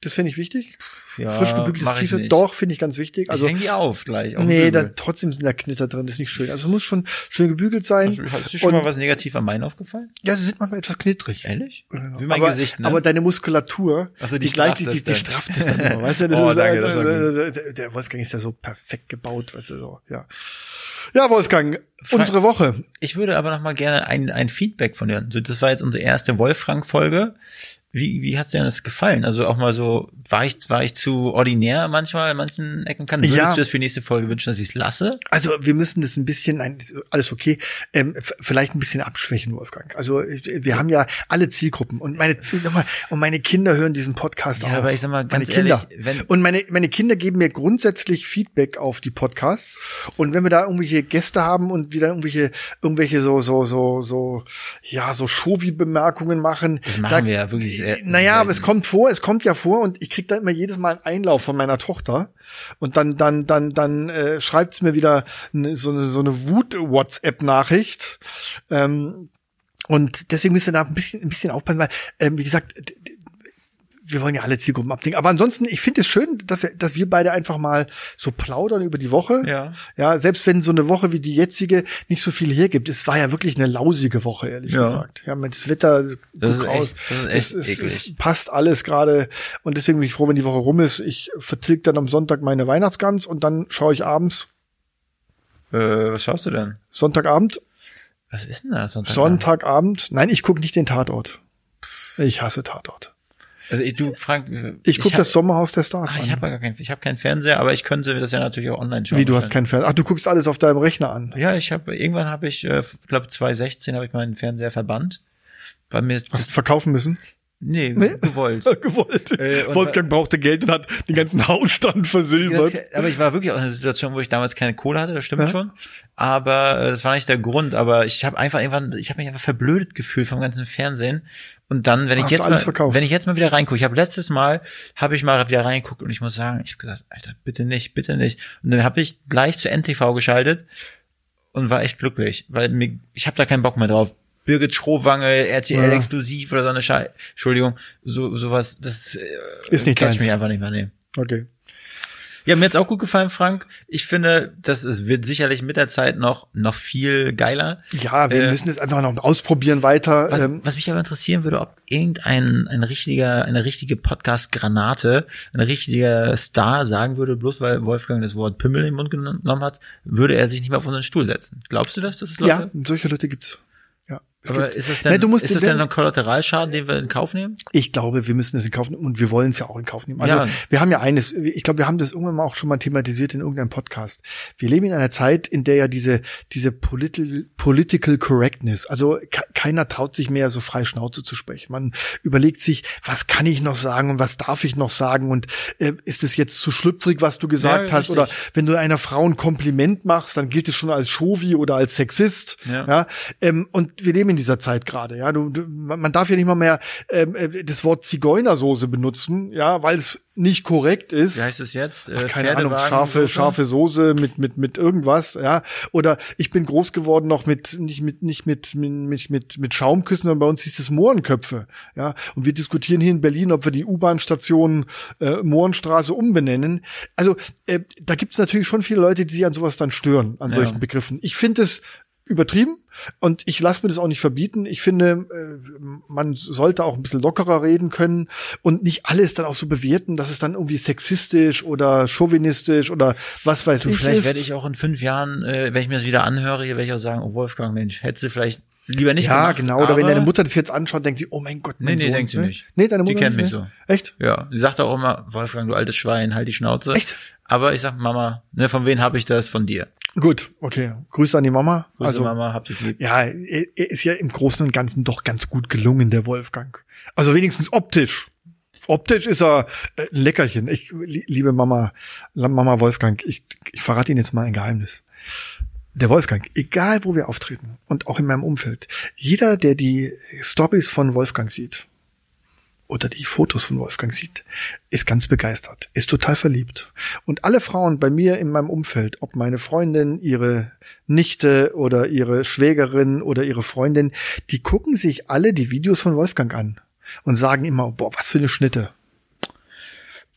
Das finde ich wichtig. Ja, Frisch gebügeltes T-Shirt. Doch, finde ich ganz wichtig. Also, Also, ich häng die auf gleich. Auf nee, da, trotzdem sind da Knitter drin. Das ist nicht schön. Also, es muss schon schön gebügelt sein. Also, ist dir schon Und- mal was negativ an meinen aufgefallen? Ja, sie sind manchmal etwas knittrig. Ehrlich? Genau. Wie mein aber, Gesicht, ne? aber deine Muskulatur, Ach so, die die, es die dann. strafft es dann immer, weißt du? Das Oh, ist, danke, das war äh, der, Wolfgang ist ja so perfekt gebaut, weißt du so, ja. Ja, Wolfgang, unsere Woche. Ich würde aber noch mal gerne ein, ein Feedback von dir. Also das war jetzt unsere erste Wolfgang-Folge. Wie, wie hat's dir das gefallen? Also auch mal so, war ich, war ich zu ordinär manchmal in manchen Ecken kann? Würdest Ja. du das für die nächste Folge wünschen, dass ich es lasse? Also wir müssen das ein bisschen, nein, alles okay, ähm, vielleicht ein bisschen abschwächen, Wolfgang. Also ich- wir haben ja alle Zielgruppen und meine nochmal, und meine Kinder hören diesen Podcast Ja, auch. aber ich sag mal ganz meine Kinder. ehrlich, wenn- und meine meine Kinder geben mir grundsätzlich Feedback auf die Podcasts und wenn wir da irgendwelche Gäste haben und wieder irgendwelche irgendwelche so so so so ja so Shovi-Bemerkungen machen, Das machen da, wir ja wirklich sehr. naja, aber es kommt vor, es kommt ja vor und ich krieg dann immer jedes Mal einen Einlauf von meiner Tochter und dann dann dann dann äh, schreibt's mir wieder ne, so eine so eine Wut-WhatsApp-Nachricht. Ähm, und deswegen müsst ihr da ein bisschen ein bisschen aufpassen, weil ähm, wie gesagt, wir wollen ja alle Zielgruppen abdecken. Aber ansonsten, ich finde es schön, dass wir, dass wir beide einfach mal so plaudern über die Woche. Ja. Ja, selbst wenn so eine Woche wie die jetzige nicht so viel hergibt. Es war ja wirklich eine lausige Woche, ehrlich Ja. gesagt. Ja, mit das Wetter Das ist raus. echt- das ist echt es, es, passt alles gerade. Und deswegen bin ich froh, wenn die Woche rum ist. Ich vertilge dann am Sonntag meine Weihnachtsgans und dann schaue ich abends, Äh, was schaust du denn? Sonntagabend, Was ist denn das? Sonntag? Sonntagabend. Nein, ich gucke nicht den Tatort. Ich hasse Tatort. Also ich, du Frank, Ich gucke hab- das Sommerhaus der Stars Ah, an. ich habe gar keinen, ich habe keinen Fernseher, aber ich könnte das ja natürlich auch online schauen. Wie, du hast keinen Fernseher? Ach, du guckst alles auf deinem Rechner an. Ja, ich habe irgendwann habe ich, äh, glaube 2016 habe ich meinen Fernseher verbannt, weil mir Hast das, verkaufen müssen? nee, Nee? gewollt. Gewollt. Äh, Wolfgang brauchte Geld und hat den ganzen Hausstand Das, versilbert. aber ich war wirklich auch in einer Situation, wo ich damals keine Kohle hatte, das stimmt Ja. schon. Aber äh, das war nicht der Grund. Aber ich habe einfach irgendwann, ich habe mich einfach verblödet gefühlt vom ganzen Fernsehen. Und dann, wenn ich jetzt mal, verkauft? wenn ich jetzt mal wieder reingucke, ich habe letztes Mal, habe ich mal wieder reingeguckt und ich muss sagen, ich habe gesagt, Alter, bitte nicht, bitte nicht. Und dann habe ich gleich zu NTV geschaltet und war echt glücklich, weil mir, ich habe da keinen Bock mehr drauf. Birgit Schrohwange, RTL Ja. exklusiv oder so eine Scheiße. Entschuldigung, so sowas, das äh, Ist nicht catcht deins. mich einfach nicht mehr. Nee. Okay. Ja, mir hat's auch gut gefallen, Frank. Ich finde, das ist, wird sicherlich mit der Zeit noch, noch viel geiler. Ja, wir Äh, müssen es einfach noch ausprobieren weiter. Was, ähm, was mich aber interessieren würde, ob irgendein ein richtiger, eine richtige Podcast-Granate, ein richtiger Star sagen würde, bloß weil Wolfgang das Wort Pimmel in den Mund genommen hat, würde er sich nicht mehr auf unseren Stuhl setzen. Glaubst du das? dass es Leute? ja, solche Leute gibt's. Es Aber gibt- ist das denn, du musst ist das denn so ein Kollateralschaden, den wir in Kauf nehmen? Ich glaube, wir müssen es in Kauf nehmen und wir wollen es ja auch in Kauf nehmen. Also Ja. wir haben ja eines, ich glaube, wir haben das irgendwann mal auch schon mal thematisiert in irgendeinem Podcast. Wir leben in einer Zeit, in der ja diese diese political, political correctness, also ke- keiner traut sich mehr so frei Schnauze zu sprechen. Man überlegt sich, was kann ich noch sagen und was darf ich noch sagen und äh, ist es jetzt zu schlüpfrig, was du gesagt Ja, hast richtig. oder wenn du einer Frau ein Kompliment machst, dann gilt es schon als Chauvi oder als Sexist. Ja. Ja, ähm, und wir leben in dieser Zeit gerade. Ja, du, du, man darf ja nicht mal mehr ähm, äh, das Wort Zigeunersoße benutzen, ja, weil es nicht korrekt ist. Wie heißt es jetzt? Äh, Ach, keine Ahnung, scharfe, Soße? scharfe Soße mit, mit, mit irgendwas, ja. Oder ich bin groß geworden noch mit, nicht mit, nicht mit, mit, mit, mit Schaumküssen, sondern bei uns hieß es Mohrenköpfe, ja. Und wir diskutieren hier in Berlin, ob wir die U-Bahn-Station äh, Mohrenstraße umbenennen. Also, äh, da gibt es natürlich schon viele Leute, die sich an sowas dann stören, an Ja. solchen Begriffen. Ich finde es übertrieben und ich lasse mir das auch nicht verbieten. Ich finde, äh, man sollte auch ein bisschen lockerer reden können und nicht alles dann auch so bewerten, dass es dann irgendwie sexistisch oder chauvinistisch oder was weiß ich vielleicht werde ich auch in fünf Jahren, äh, wenn ich mir das wieder anhöre, werde ich auch sagen, oh Wolfgang, Mensch, hättest du vielleicht lieber nicht ja, gemacht. genau. Oder wenn deine Mutter das jetzt anschaut, denkt sie, oh mein Gott, mein Nee, nee, Sohn. denkt sie ne? nicht. Nee, deine Die Mutter kennt nicht, mich ne? so. Echt? Ja, sie sagt auch immer, Wolfgang, du altes Schwein, halt die Schnauze. Echt? Aber ich sag, Mama, ne, von wem habe ich das? Von dir. Gut, okay. Grüße an die Mama. Grüße, also, Mama, hab dich lieb. ja, er, ist ja im Großen und Ganzen doch ganz gut gelungen, der Wolfgang. Also wenigstens optisch. Optisch ist er äh, ein Leckerchen. Ich li- liebe Mama, Mama Wolfgang. Ich, ich verrate Ihnen jetzt mal ein Geheimnis. Der Wolfgang, egal wo wir auftreten und auch in meinem Umfeld, jeder, der die Stories von Wolfgang sieht oder die Fotos von Wolfgang sieht, ist ganz begeistert, ist total verliebt. Und alle Frauen bei mir in meinem Umfeld, ob meine Freundin, ihre Nichte oder ihre Schwägerin oder ihre Freundin, die gucken sich alle die Videos von Wolfgang an und sagen immer, boah, was für eine Schnitte.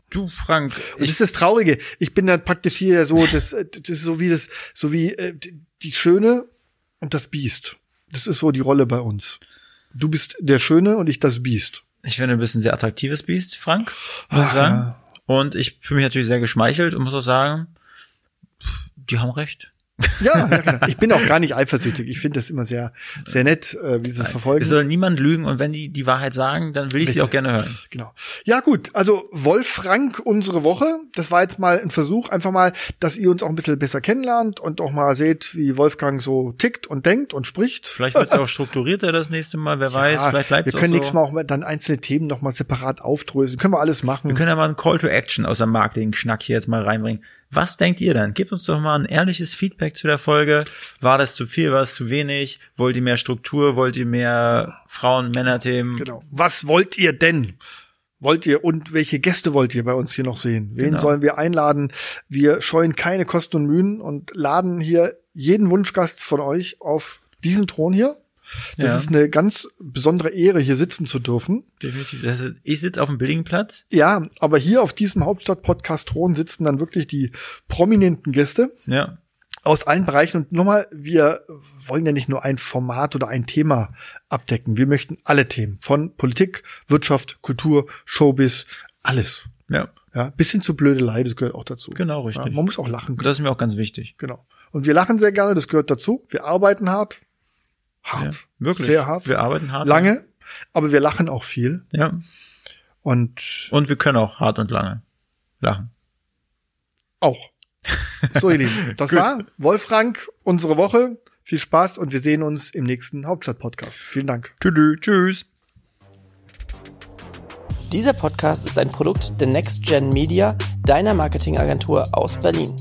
Du, Frank, Und das ist das Traurige. Ich bin dann praktisch hier so, das, das ist so wie das, so wie äh, die Schöne und das Biest. Das ist so die Rolle bei uns. Du bist der Schöne und ich das Biest. ich finde, du bist ein sehr attraktives Biest, Frank, muss ich Ach, sagen. Und ich fühle mich natürlich sehr geschmeichelt und muss auch sagen, die haben recht. Ja, ja genau. ich bin auch gar nicht eifersüchtig. Ich finde das immer sehr, sehr nett, äh, wie sie es verfolgen. Es soll niemand lügen und wenn die die Wahrheit sagen, dann will ich sie Bitte. auch gerne hören. Genau. Ja, gut. Also Wolf Frank, unsere Woche. Das war jetzt mal ein Versuch, einfach mal, dass ihr uns auch ein bisschen besser kennenlernt und auch mal seht, wie Wolfgang so tickt und denkt und spricht. Vielleicht wird es auch strukturierter das nächste Mal, wer weiß, Ja, vielleicht bleibt wir es können auch nächstes so. Mal auch dann einzelne Themen noch mal separat aufdröseln. Können wir alles machen. Wir können ja mal einen Call to Action aus dem Marketing-Schnack hier jetzt mal reinbringen. Was denkt ihr dann? Gebt uns doch mal ein ehrliches Feedback zu der Folge. War das zu viel, war es zu wenig? Wollt ihr mehr Struktur? Wollt ihr mehr Frauen-Männer-Themen? Genau. Was wollt ihr denn? Wollt ihr und welche Gäste wollt ihr bei uns hier noch sehen? Wen Genau. sollen wir einladen? Wir scheuen keine Kosten und Mühen und laden hier jeden Wunschgast von euch auf diesen Thron hier. Das Ja. ist eine ganz besondere Ehre, hier sitzen zu dürfen. Definitiv. Ist, ich sitze auf dem billigen Platz. Ja, aber hier auf diesem Hauptstadt-Podcast-Thron sitzen dann wirklich die prominenten Gäste Ja. aus allen Bereichen. Und nochmal, wir wollen ja nicht nur ein Format oder ein Thema abdecken. Wir möchten alle Themen von Politik, Wirtschaft, Kultur, Showbiz, alles. Ja. Ja, bis hin zu Blödelei, das gehört auch dazu. Genau, richtig. Ja, man muss auch lachen können. das ist mir auch ganz wichtig. Genau. Und wir lachen sehr gerne, das gehört dazu. Wir arbeiten hart. Ja, Hart. wirklich. Sehr hart. Wir arbeiten hart. Lange. Aber wir lachen auch viel. Ja. Und Und wir können auch hart und lange lachen. auch. So, ihr Lieben, das war Wolfgang, unsere Woche. Viel Spaß und wir sehen uns im nächsten Hauptstadt-Podcast. Vielen Dank. Tschüss. Tschüss. Dieser Podcast ist ein Produkt der Next Gen Media, deiner Marketingagentur aus Berlin.